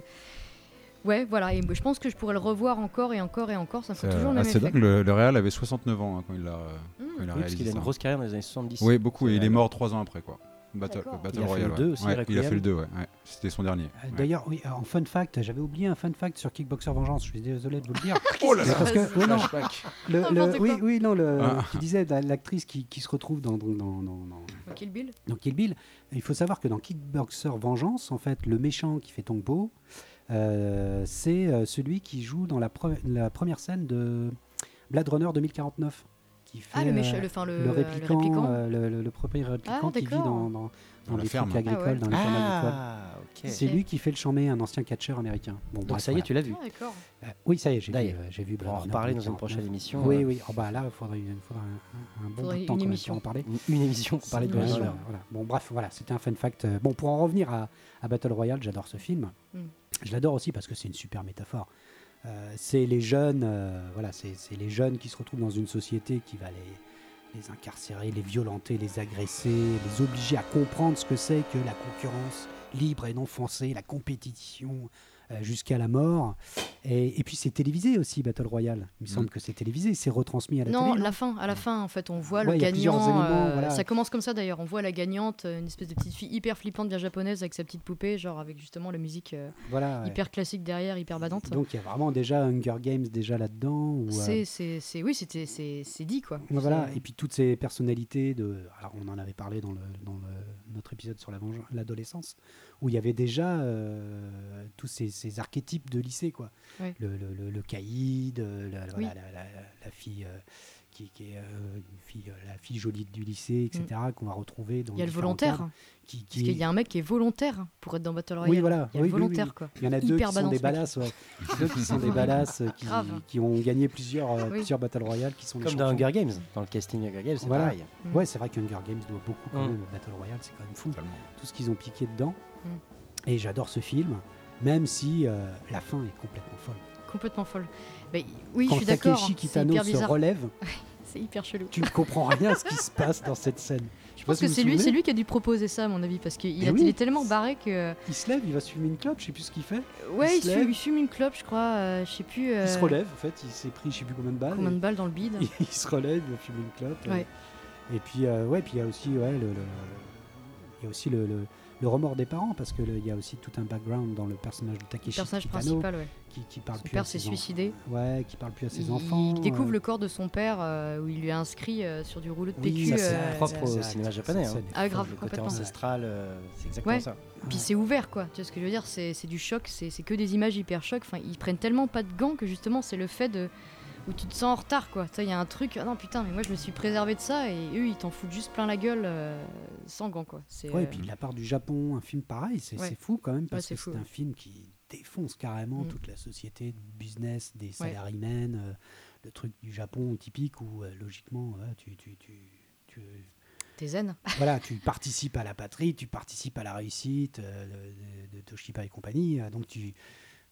Ouais, voilà. Et je pense que je pourrais le revoir encore et encore et encore. Ça me fait
C'est
toujours le
ah,
même
c'est
effet.
dingue, le, le Real avait 69 ans hein, quand il l'a euh,
Mm.
a
Oui, parce
réalisé
qu'il a une grosse carrière dans les années 70.
Oui, beaucoup, et il est mort trois ans après quoi. Battle. Battle
Il a fait
Royale.
le deux
ouais.
aussi,
Ouais, il a fait le 2, ouais. ouais. C'était son dernier.
Euh,
ouais.
D'ailleurs, oui, en fun fact, j'avais oublié un fun fact sur Kickboxer Vengeance. Je suis désolé de vous le dire.
Oh là là
parce que, ouais, non, le- le- oui, oui, non, le,
Ah.
qui disait la- l'actrice qui, qui se retrouve dans, dans, dans, dans- dans-
Kill Bill.
dans Kill Bill. Il faut savoir que dans Kickboxer Vengeance, en fait, le méchant qui fait Tongpo, euh, c'est euh, celui qui joue dans la, pre- la première scène de Blade Runner 2049. Qui fait,
Ah, le méchant,
euh,
le, le,
le
euh,
répliquant,
répliquant.
euh, le, le- le premier répliquant
Ah,
qui vit
d'accord.
dans, dans, dans
la
les
ferme.
trucs
Ah
agricoles,
ouais.
dans les fermes agricoles.
Ah.
C'est lui qui fait le chambé, un ancien catcheur américain. Bon,
Donc
bref,
ça y est,
voilà.
tu l'as vu.
Ah.
Euh, oui, ça y est, j'ai vu, euh, j'ai vu
On va en reparler dans une
2049.
prochaine émission.
Oui,
euh,
oui. Oh, bah là, il faudrait, il faudrait un, bon
Faudrait
bout de temps
une émission.
pour en parler.
Une, une émission pour parler de
Une
Blade. Runner.
voilà. Bon, bref, voilà, c'était un fun fact. Euh, Bon, pour en revenir à, à Battle Royale, j'adore ce film.
Mm.
Je l'adore aussi parce que c'est une super métaphore. Euh, c'est les jeunes, euh, voilà, c'est les jeunes qui se retrouvent dans une société qui va les, les incarcérer, les violenter, les agresser, les obliger à comprendre ce que c'est que la concurrence libre et non foncée, la compétition jusqu'à la mort. Et, et puis c'est télévisé aussi, Battle Royale. Il me semble
Mm.
que c'est télévisé, c'est retransmis à la
Non,
télé.
la fin, à la fin, en fait, on voit
Ouais,
le gagnant. euh,
voilà.
Ça commence comme ça d'ailleurs. On voit la gagnante, euh, une espèce de petite fille hyper flippante, bien japonaise, avec sa petite poupée, genre avec justement la musique euh,
Voilà, ouais.
hyper classique derrière, hyper badante.
Donc il y a vraiment déjà Hunger Games déjà là-dedans. euh,
C'est, oui, c'était, c'est, dit quoi.
Voilà, et puis toutes ces personnalités de. Alors, on en avait parlé dans, le, dans le- notre épisode sur l'adolescence, où il y avait déjà euh, tous ces, ces archétypes de lycée, quoi.
Ouais.
Le, le, le, le caïd, euh, la,
Oui.
voilà, la, la- la fille. euh, qui, qui est euh, une fille, la fille jolie du lycée, etc., qu'on va retrouver dans
Mm. Il y a le volontaire.
cadres, Qui, qui...
Parce qu'il y a un mec qui est volontaire pour être dans Battle Royale.
Oui, voilà.
Il y a
oui,
le
oui,
volontaire
oui.
quoi.
Il y en a deux
Hyper
qui sont des balasses, ouais. deux qui sont des balasses qui, ont gagné plusieurs, euh,
Oui.
plusieurs Battle Royale, qui sont
Comme dans. Hunger Games. Dans le casting Hunger Games, c'est
Voilà.
pareil.
Mm.
Ouais, c'est vrai qu'Hunger Games doit beaucoup quand
Mm.
même Battle Royale, c'est quand même fou.
Totalement.
Tout ce qu'ils ont piqué dedans.
Mm.
Et j'adore ce film, même si euh, la fin est complètement folle.
Complètement folle. Mais, oui,
Quand
je suis d'accord.
Takeshi Kitano se relève,
C'est hyper chelou.
tu ne comprends rien à ce qui se passe dans cette scène.
Je pense que c'est lui, c'est lui qui a dû proposer ça, à mon avis, parce qu'il
oui.
il est tellement barré que.
Il se lève, il va se fumer une clope, je sais plus ce qu'il fait.
Ouais, il,
se
fume, il fume une clope, je crois. euh, je sais plus.
Il se
euh,
relève, en fait, il s'est pris je sais plus combien de balles.
Combien de balles dans le bide
il se relève, il va fumer une clope. euh. Et puis, euh, ouais, puis il y a aussi, ouais, le, le- il y a aussi le, le- le remords des parents, parce qu'il y a aussi tout un background dans le personnage de
Le
Takeshi
personnage
Kitano,
principal, ouais.
qui, qui parle
Son
plus
père
à
s'est
ses enfants.
suicidé.
Ouais, qui parle plus à ses
Il,
enfants.
il découvre
euh,
le corps de son père euh, où il lui a inscrit euh, sur du rouleau de
Oui,
PQ.
ça,
c'est
euh,
propre au cinéma japonais, hein.
Ah, grave.
Le côté
complètement.
ancestral, euh, c'est exactement
Ouais.
ça.
Puis c'est ouvert, quoi. Tu vois ce que je veux dire? C'est c'est du choc, c'est c'est que des images hyper choc. Enfin, ils prennent tellement pas de gants que justement, c'est le fait de où tu te sens en retard, quoi. Tu il y a un truc. Ah non, putain, mais moi je me suis préservé de ça et eux ils t'en foutent juste plein la gueule euh, sans gants, quoi.
Ouais, et
euh,
puis de la part du Japon, un film pareil, c'est
Ouais.
fou quand même, parce
Ouais,
que c'est un film qui défonce carrément
Mm.
toute la société de business, des salarymen, euh, le truc du Japon typique où euh, logiquement, tu, tu, tu, tu,
T'es zen.
voilà, tu participes à la patrie, tu participes à la réussite euh, de, de, Toshiba et compagnie. donc tu,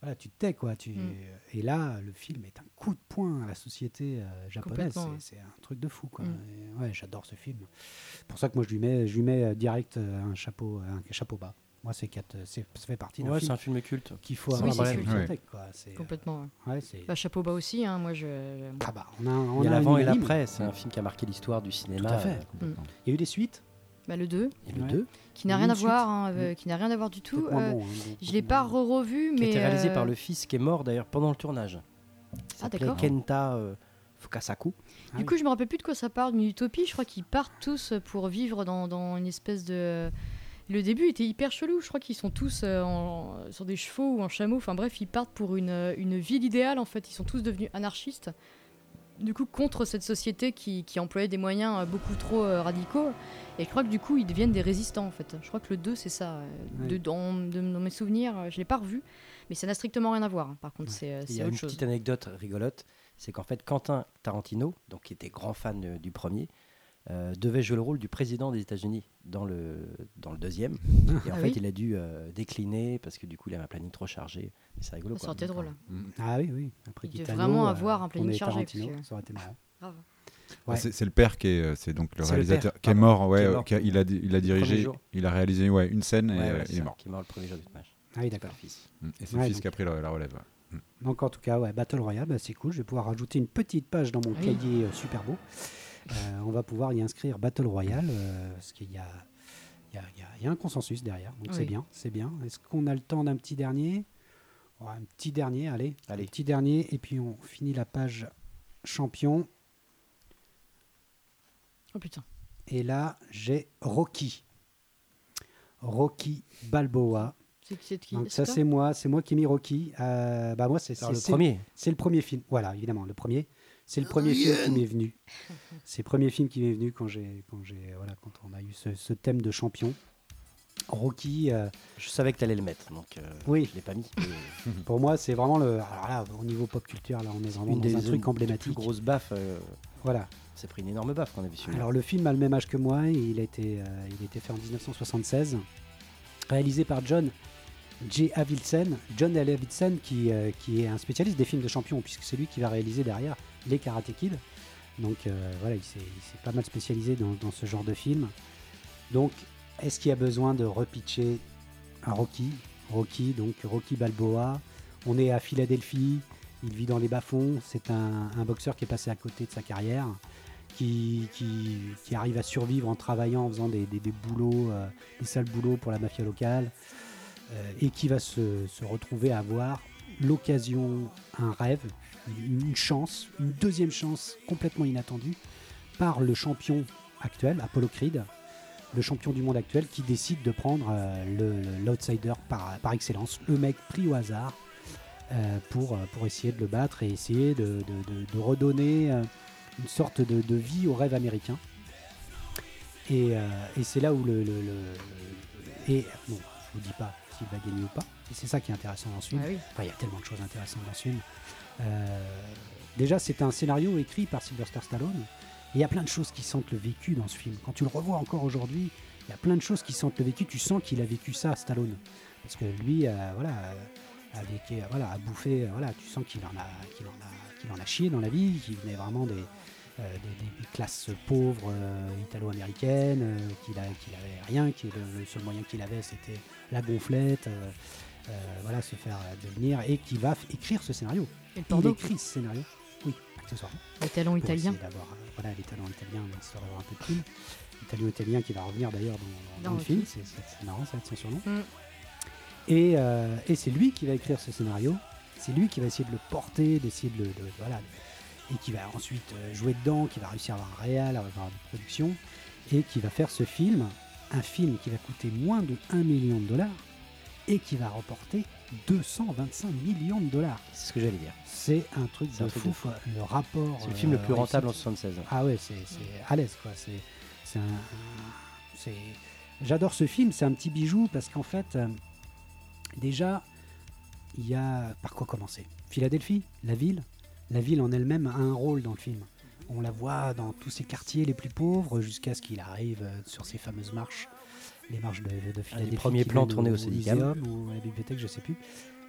voilà, tu te tais quoi. Tu,
Mm.
Et là, le film est un coup de poing à la société euh, japonaise. C'est un truc de fou quoi.
Mm.
Ouais, j'adore ce film. C'est pour ça que moi je lui mets, je lui mets euh, direct euh, un chapeau, un chapeau bas. Moi, c'est quatre, c'est- ça fait partie
Ouais, c'est un film culte.
qu'il faut
Oui,
avoir
c'est
dans bibliothèque, quoi. Euh,
Complètement. ouais.
ouais, c'est-
Bah, chapeau bas aussi, hein, moi je.
Ah bah, on a, on
Il y a l'avant et l'après. C'est un film qui a marqué l'histoire du cinéma.
Tout à fait. Il y a eu des suites?
Bah, le 2,
Et le
Ouais.
2,
qui n'a rien à voir, hein, euh, qui n'a rien à voir du tout. Euh,
bon, hein,
je l'ai pas
moins bon.
re-revu,
qui a
mais.
été réalisé
euh,
par le fils qui est mort d'ailleurs pendant le tournage.
Ah, d'accord.
Kenta euh, Fukasaku.
Ah
Du
oui.
coup, je me rappelle plus de quoi ça parle, mais Utopie, je crois qu'ils partent tous pour vivre dans, dans une espèce de. Le début était hyper chelou. Je crois qu'ils sont tous euh, en- sur des chevaux ou en chameau. Enfin bref, ils partent pour une, euh, une ville idéale en fait. Ils sont tous devenus anarchistes. Du coup, contre cette société qui, qui employait des moyens euh, beaucoup trop euh, radicaux. Et je crois que du coup, ils deviennent des résistants en fait. Je crois que le 2, c'est ça. euh,
Ouais.
De, dans, de- dans mes souvenirs, je l'ai pas revu. Mais ça n'a strictement rien à voir. hein. Par contre,
Ouais.
c'est
Il y a
autre
une
chose.
petite anecdote rigolote, c'est qu'en fait Quentin Tarantino, donc qui était grand fan du premier, euh, devait jouer le rôle du président des États-Unis dans le dans le deuxième. Et en
Ah
fait,
oui
il a dû euh, décliner parce que du coup, il avait un planning trop chargé. Mais c'est rigolo.
Ça aurait été drôle.
Mm.
Ah oui, oui. Après
Il devait vraiment
euh,
avoir un planning chargé, que-
Ça aurait été marrant.
Grave.
Ouais.
C'est c'est le père qui est, euh, c'est donc le
C'est le
réalisateur qui est
pardon,
mort. Ouais,
qui est mort.
qui a- il a il a dirigé, il a réalisé ouais une scène et
Ouais, ouais, c'est
il est
ça,
mort.
Qui est mort le premier jour du tournage.
Ah oui, d'accord.
Le fils.
Mm. Et c'est
Ouais,
le fils
donc-
qui a pris la, la relève. ouais.
Donc en tout cas, ouais, Battle Royale, bah, c'est cool. Je vais pouvoir rajouter une petite page dans mon
Oui.
cahier euh, super beau. Euh, on va pouvoir y inscrire Battle Royale, euh, parce qu'il y a, il y, a, il y a- il y a un consensus derrière. Donc c'est bien, c'est bien. Est-ce qu'on a le temps d'un petit dernier? Ouais, Un petit dernier, allez.
Allez.
Un petit dernier, et puis on finit la page champion.
Oh putain.
Et là, j'ai Rocky. Rocky Balboa.
C'est qui
Donc ça c'est moi, c'est moi qui ai mis Rocky. Euh, bah moi c'est
le premier.
c'est le premier film. Voilà, évidemment, le premier. C'est le premier film qui m'est venu. C'est le premier film qui m'est venu quand j'ai quand j'ai voilà quand on a eu ce, ce thème de champion. Rocky, euh,
Je savais que tu allais le mettre, donc euh,
Oui.
je l'ai pas mis. mais
pour moi, c'est vraiment le. Alors là, au niveau pop culture, là, on est vraiment
une
dans
des
un
une
truc emblématique.
grosses baffes. euh,
Voilà.
c'est pris une énorme baffe qu'on a vu celui-là.
Alors le film a le même âge que moi. et Il a été euh, il a été fait en 1976, réalisé par John J. Avildsen. John L. Avildsen qui euh, qui est un spécialiste des films de champions puisque c'est lui qui va réaliser derrière les Karate Kid. Donc euh, voilà, il s'est pas mal spécialisé dans, ce genre de film. Donc, est-ce qu'il y a besoin de repitcher un Rocky? Rocky, donc Rocky Balboa. On est à Philadelphie, il vit dans les bas-fonds. C'est un, boxeur qui est passé à côté de sa carrière, qui, arrive à survivre en travaillant, en faisant des, des- des boulots, euh, des sales boulots pour la mafia locale, euh, et qui va se retrouver à avoir l'occasion, un rêve, une chance, une deuxième chance complètement inattendue par le champion actuel, Apollo Creed, le champion du monde actuel, qui décide de prendre euh, l'outsider par, excellence, le mec pris au hasard, euh, pour, euh, pour essayer de le battre et essayer de, redonner une sorte de, vie au rêve américain. Et, c'est là où le- et bon, je vous dis pas s'il va gagner ou pas, et c'est ça qui est intéressant dans ce film.
Ah oui.
Enfin, il y a tellement de choses intéressantes dans ce film. Euh, déjà, c'est un scénario écrit par Sylvester Stallone. Et il y a plein de choses qui sentent le vécu dans ce film. Quand tu le revois encore aujourd'hui, il y a plein de choses qui sentent le vécu. Tu sens qu'il a vécu ça, Stallone. Parce que lui, euh, voilà, euh, a, vécu, euh, voilà, a bouffé, voilà, tu sens qu'il en, a, qu'il en, a, qu'il en a chié dans la vie, qu'il venait vraiment des, euh, des, des- des classes pauvres euh, italo-américaines, euh, qu'il qu'il avait rien, qu'il le, le seul moyen qu'il avait c'était la gonflette, euh, euh, voilà, se faire devenir, et qui va écrire ce scénario.
Et le
Il écrit ce scénario, oui, accessoirement.
les
pour
italiens.
d'avoir, euh, voilà, les talents italiens, un peu de film. Italo-italien qui va revenir d'ailleurs dans, dans- dans
Dans
le film, c'est marrant, ça va être son surnom.
Mm.
Et, et c'est lui qui va écrire ce scénario, c'est lui qui va essayer de le porter, d'essayer de le. de- voilà, et qui va ensuite jouer dedans, qui va réussir à avoir un réal, à avoir une production, et qui va faire ce film, un film qui va coûter moins de 1 million de dollars, et qui va remporter 225 millions de dollars.
C'est ce que j'allais dire.
C'est un truc
un
de
truc
fou,
de fou.
quoi. Le rapport.
C'est le film le
euh,
plus rentable en
réussite.
76.
Ah ouais, c'est à l'aise quoi. Un, c'est. J'adore ce film. C'est un petit bijou parce qu'en fait, euh, déjà, il y a par quoi commencer. Philadelphie, la ville, la ville en elle-même a un rôle dans le film. On la voit dans tous ces quartiers les plus pauvres jusqu'à ce qu'il arrive euh, sur ces fameuses marches, les marches de, de Philadelphie.
premiers
qui
plans tournés au Cédicam.
ou à la bibliothèque, je sais plus.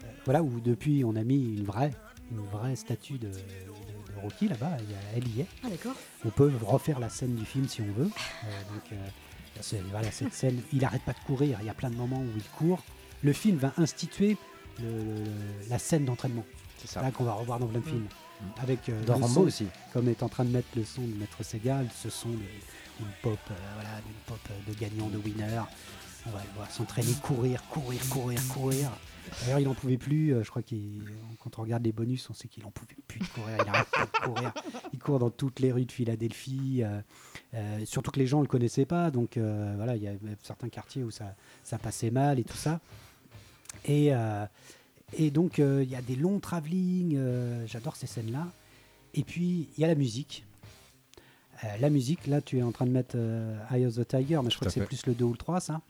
Euh, voilà, où depuis on a mis une vraie, une vraie statue de, de- de Rocky là-bas, elle y est.
Ah d'accord.
On peut refaire la scène du film si on veut. Euh, donc, euh, voilà, cette scène, il arrête pas de courir. Il y a plein de moments où il court. Le film va instituer le- le- la scène d'entraînement.
C'est ça.
Là qu'on va revoir dans plein de films. Avec euh,
Dans
le
Rambo
son,
aussi.
comme est en train de mettre le son de Maître Segal, ce son d'une pop, euh, voilà, d'une pop euh, de gagnant, de winner. On va le voir s'entraîner, courir, courir, courir, courir. D'ailleurs, il en pouvait plus. euh, je crois qu'il, quand on regarde les bonus, on sait qu'il en pouvait plus de courir. Il arrête pas de courir. Il court dans toutes les rues de Philadelphie. euh, euh, surtout que les gens le connaissaient pas. Donc euh, voilà, il y a certains quartiers où ça, ça passait mal et tout ça. Et, et donc euh, il y a des longs travelling. euh, J'adore ces scènes-là. Et puis il y a la musique. Euh, la musique, là, tu es en train de mettre Eye of the Tiger, mais je crois que c'est plus le 2 ou le 3, ça.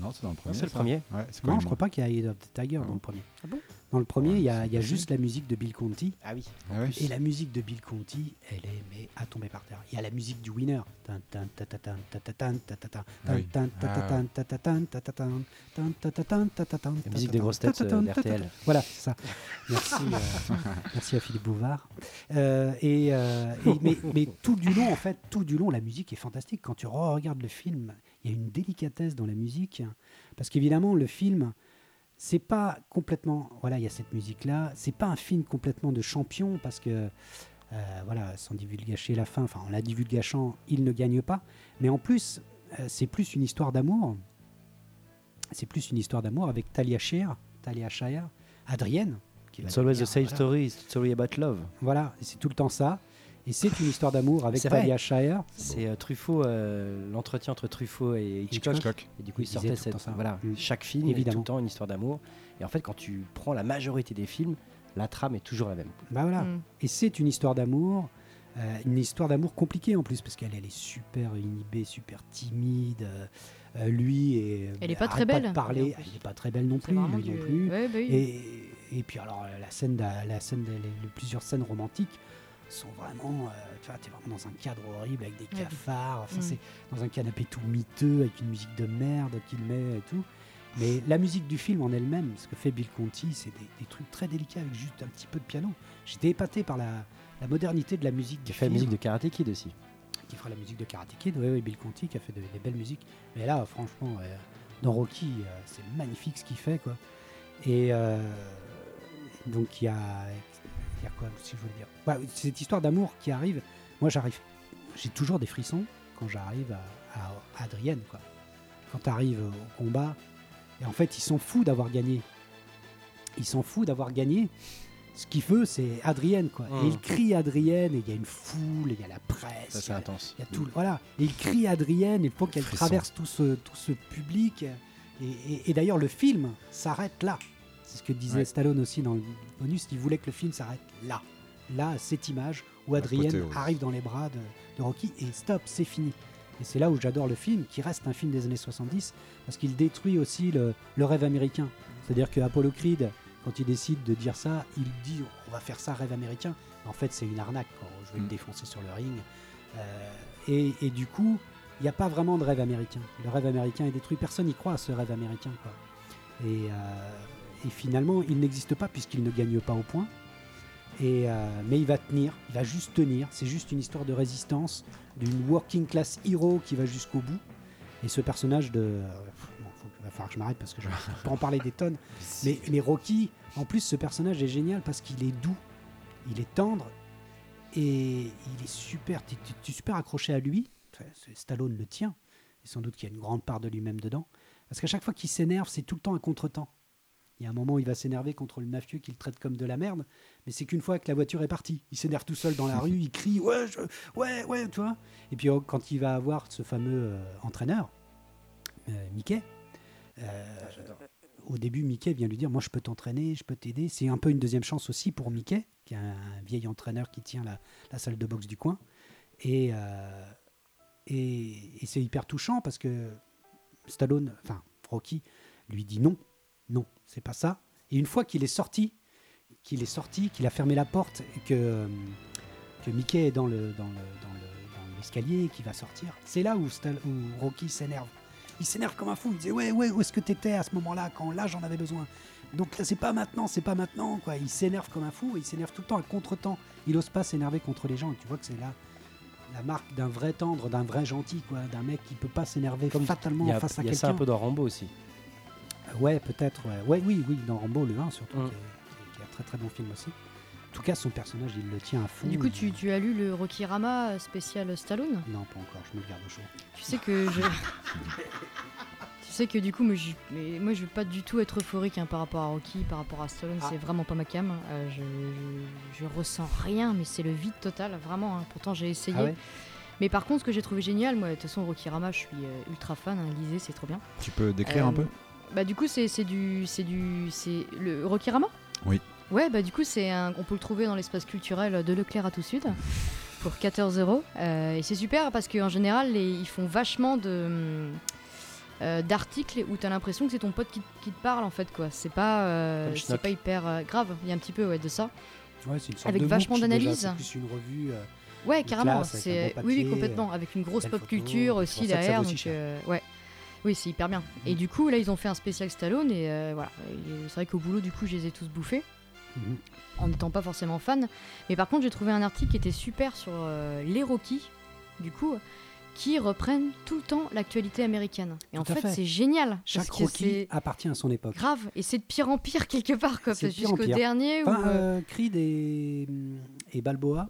Non, c'est dans le premier.
c'est le premier.
Ouais,
Non, je crois pas qu'il y a Eye of the Tiger dans le premier.
Ah bon
Dans le premier, il y a,
Ouais,
y a juste la musique de Bill Conti.
Ah oui.
Ah ouais
Et la musique de Bill Conti, elle est mais à tomber par terre. Il y a la musique du winner. Tan, tan, ta, ta, tan, ta, ta, tan, ta, ta, tan,
Ah oui.
tan, ta, ta,
Ah.
tan, ta, ta, tan, ta, ta, tan, tan, ta, ta, tan, ta, ta, tan,
La
ta,
musique
ta,
des grosses
ta,
têtes
ta,
euh,
tan, ta, ta,
d'RTL.
Voilà, c'est ça. Merci, euh, merci à Philippe Bouvard. Euh, et, euh, et- mais, mais tout du long, en fait, tout du long, la musique est fantastique. Quand tu regardes le film, il y a une délicatesse dans la musique, parce qu'évidemment, le film, c'est pas complètement. Voilà, il y a cette musique-là. C'est pas un film complètement de champion, parce que euh, voilà, sans divulgacher la fin, enfin en la divulgachant, il ne gagne pas. Mais en plus, euh, c'est plus une histoire d'amour. C'est plus une histoire d'amour avec Talia Shire, Talia Shire, Adrienne. Qui
It's always the same
voilà.
story. It's a story about love.
Voilà, c'est tout le temps ça. Et c'est une histoire d'amour avec. Talia Shire.
C'est euh, Truffaut, euh, l'entretien entre Truffaut et Hitchcock.
Hitchcock.
Et du coup,
Il
sortait cette.
ça.
Voilà,
Mm.
chaque film est tout
Évidemment.
le temps une histoire d'amour. Et en fait, quand tu prends la majorité des films, la trame est toujours la même.
Bah voilà.
Mm.
Et c'est une histoire d'amour, euh, une histoire d'amour compliquée en plus, parce qu'elle elle est super inhibée, super timide. euh, lui et
Elle est pas très belle,
de parler, elle n'est pas très belle non plus,
vraiment
lui
du-
non plus.
Ouais, bah oui.
Et, et puis alors la scène, d'a- la scène, des- les, les plusieurs scènes romantiques sont vraiment, euh, tu vois, t'es vraiment dans un cadre horrible avec des cafards. Enfin,
Mm.
c'est dans un canapé tout miteux avec une musique de merde qu'il met et tout. Mais la musique du film en elle-même, ce que fait Bill Conti, c'est des, des trucs très délicats avec juste un petit peu de piano. J'étais épaté par la, la modernité de la musique
Qui
du
fait la musique de Karate Kid aussi.
qui fera la musique de Karate Kid. Oui, oui, Bill Conti qui a fait de- des belles musiques. Mais là, franchement, euh, dans Rocky, euh, c'est magnifique ce qu'il fait, quoi. Et euh, donc il y a, il y a quoi si je voulais dire Ouais, Cette histoire d'amour qui arrive. Moi, j'arrive. J'ai toujours des frissons quand j'arrive à, à Adrienne, quoi. Quand tu arrives au combat, et en fait, ils sont fous d'avoir gagné. Ils s'en fous d'avoir gagné. Ce qu'il veut, c'est Adrienne, quoi. Et
Mm.
il crie Adrienne, et il y a une foule, et il y a la presse.
Ça, c'est intense.
il y a tout, voilà. Et il crie Adrienne, il faut qu'elle traverse tout ce, tout ce public. Et, et- et d'ailleurs, le film s'arrête là. C'est ce que disait
Ouais.
Stallone aussi dans le bonus. Il voulait que le film s'arrête là. Là, cette image où Adrienne arrive dans les bras de, de Rocky et stop, c'est fini. Et c'est là où j'adore le film, qui reste un film des années 70, parce qu'il détruit aussi le, le rêve américain. C'est-à-dire que Apollo Creed, quand il décide de dire ça, il dit on va faire ça rêve américain. En fait, c'est une arnaque. quoi. Je vais le
Mm.
défoncer sur le ring. Euh, et, et du coup, il n'y a pas vraiment de rêve américain. Le rêve américain est détruit. Personne n'y croit à ce rêve américain. Quoi. Et, euh, et finalement, il n'existe pas puisqu'il ne gagne pas au point. Et, euh, mais il va tenir, il va juste tenir. C'est juste une histoire de résistance, d'une working class hero qui va jusqu'au bout. Et ce personnage de. euh, bon, faut- il va falloir que je m'arrête parce que je ne peux pas en parler des tonnes. Mais, mais Rocky, en plus, ce personnage est génial parce qu'il est doux, il est tendre et il est super. Tu es super accroché à lui. Enfin, Stallone le tient. Et sans doute qu'il y a une grande part de lui-même dedans. Parce qu'à chaque fois qu'il s'énerve, c'est tout le temps un contretemps. Il y a un moment où il va s'énerver contre le mafieux qu'il traite comme de la merde, mais c'est qu'une fois que la voiture est partie. Il s'énerve tout seul dans la rue, il crie Ouais, je- ouais, ouais, tu vois. Et puis oh, quand il va avoir ce fameux euh, entraîneur, euh, Mickey, euh, au début, Mickey vient lui dire Moi, je peux t'entraîner, je peux t'aider. C'est un peu une deuxième chance aussi pour Mickey, qui est un vieil entraîneur qui tient la, salle de boxe du coin. Et, et c'est hyper touchant parce que Stallone, enfin Rocky, lui dit non, non, c'est pas ça. Et une fois qu'il est sorti, qu'il est sorti, qu'il a fermé la porte et que, euh, que Mickey est dans le dans le dans le dans l'escalier, qui va sortir. C'est là où, Stal- où Rocky s'énerve. Il s'énerve comme un fou. Il disait ouais ouais où est-ce que t'étais à ce moment-là quand là j'en avais besoin? Donc là c'est pas maintenant, c'est pas maintenant quoi. Il s'énerve comme un fou. Il s'énerve tout le temps à contre-temps. Il ose pas s'énerver contre les gens. Et tu vois que c'est là la marque d'un vrai tendre, d'un vrai gentil quoi, d'un mec qui peut pas s'énerver fatalement
a,
face à
il y a ça un
quelqu'un.
peu dans Rambo aussi.
Ouais, peut-être. Ouais. ouais, oui, oui, dans Rambo le 1 surtout,
Mm.
qui, est, qui est un très très bon film aussi. En tout cas, son personnage, il le tient à fond.
Du coup, tu, tu as lu le Rocky Rama spécial Stallone?
Non, pas encore. Je me le garde au chaud.
Tu sais que je. tu sais que du coup, moi je, mais moi, je veux pas du tout être euphorique hein, par rapport à Rocky, par rapport à Stallone.
Ah.
C'est vraiment pas ma cam. Euh, je, je, je ressens rien, mais c'est le vide total, vraiment. hein. Pourtant, j'ai essayé.
Ah ouais?
Mais par contre, ce que j'ai trouvé génial, moi, de toute façon, Rocky Rama, je suis euh, ultra fan. Hein, lisez, c'est trop bien.
Tu peux décrire un
Euh,
peu?
Bah du coup c'est c'est du c'est du c'est le Rocky Rama.
Oui.
Ouais bah du coup c'est un on peut le trouver dans l'espace culturel de Leclerc à tout sud pour 14 euros Euh, et c'est super parce qu'en général les- ils font vachement de euh, d'articles où t'as l'impression que c'est ton pote qui, qui te parle en fait quoi. C'est pas euh, c'est pas hyper euh, grave. Il y a un petit peu ouais de ça.
Ouais, c'est une sorte
Avec
de
vachement d'analyse.
C'est une revue. euh,
Ouais, carrément. C'est oui, oui, complètement, avec une grosse pop
photo,
culture aussi derrière. Donc, euh, ouais, oui, c'est hyper bien. Et
Mhm.
du coup, là, ils ont fait un spécial Stallone et euh, voilà. C'est vrai qu'au boulot, du coup, je les ai tous bouffés
mhm.
en n'étant pas forcément fan. Mais par contre, j'ai trouvé un article qui était super sur euh, les Rocky, du coup, qui reprennent tout le temps l'actualité américaine. Et en
Tout
fait,
fait.
c'est génial.
Chaque
parce
Rocky appartient à son époque.
grave. Et c'est de pire en pire quelque part, Jusqu'au dernier. où,
Enfin,
euh,
euh, Creed et, et Balboa,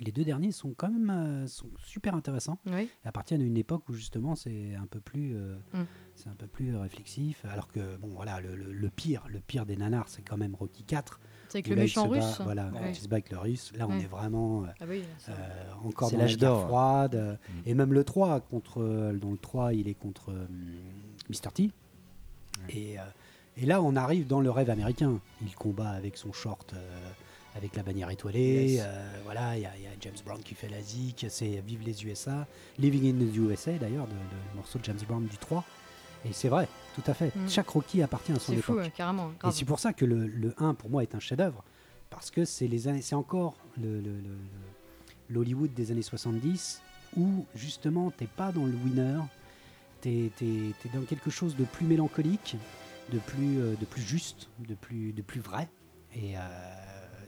les deux derniers sont quand même euh, sont super intéressants.
oui.
Ils appartiennent à une époque où justement c'est un peu plus euh,
Mm.
c'est un peu plus réflexif alors que bon voilà le, le- le pire le pire des nanars c'est quand même Rocky 4
C'est avec le
là, il
méchant
se bat-
russe.
voilà
Ouais.
il se bat avec le russe là on
Ouais.
est vraiment euh,
Ah oui,
euh, encore
C'est
dans la
l'âge d'or.
froide euh,
Mm.
et même le 3 contre euh, dans le 3 il est contre euh, Mr T et, euh, et là on arrive dans le rêve américain il combat avec son short euh, avec la bannière étoilée,
Yes.
euh, voilà, il y, a il y a James Brown qui fait la zik, c'est Vive les USA, Living in the USA d'ailleurs, le morceau de James Brown du 3. Et c'est vrai, tout à fait.
Mm.
Chaque Rocky appartient à son
c'est fou,
époque.
ouais, carrément.
Et c'est pour ça que le, le 1 pour moi est un chef-d'œuvre. Parce que c'est les années- c'est encore le, le- le- le- l'Hollywood des années 70 où justement t'es pas dans le winner, t'es es, dans quelque chose de plus mélancolique, de plus, euh, de plus juste, de plus, de plus vrai. Et euh,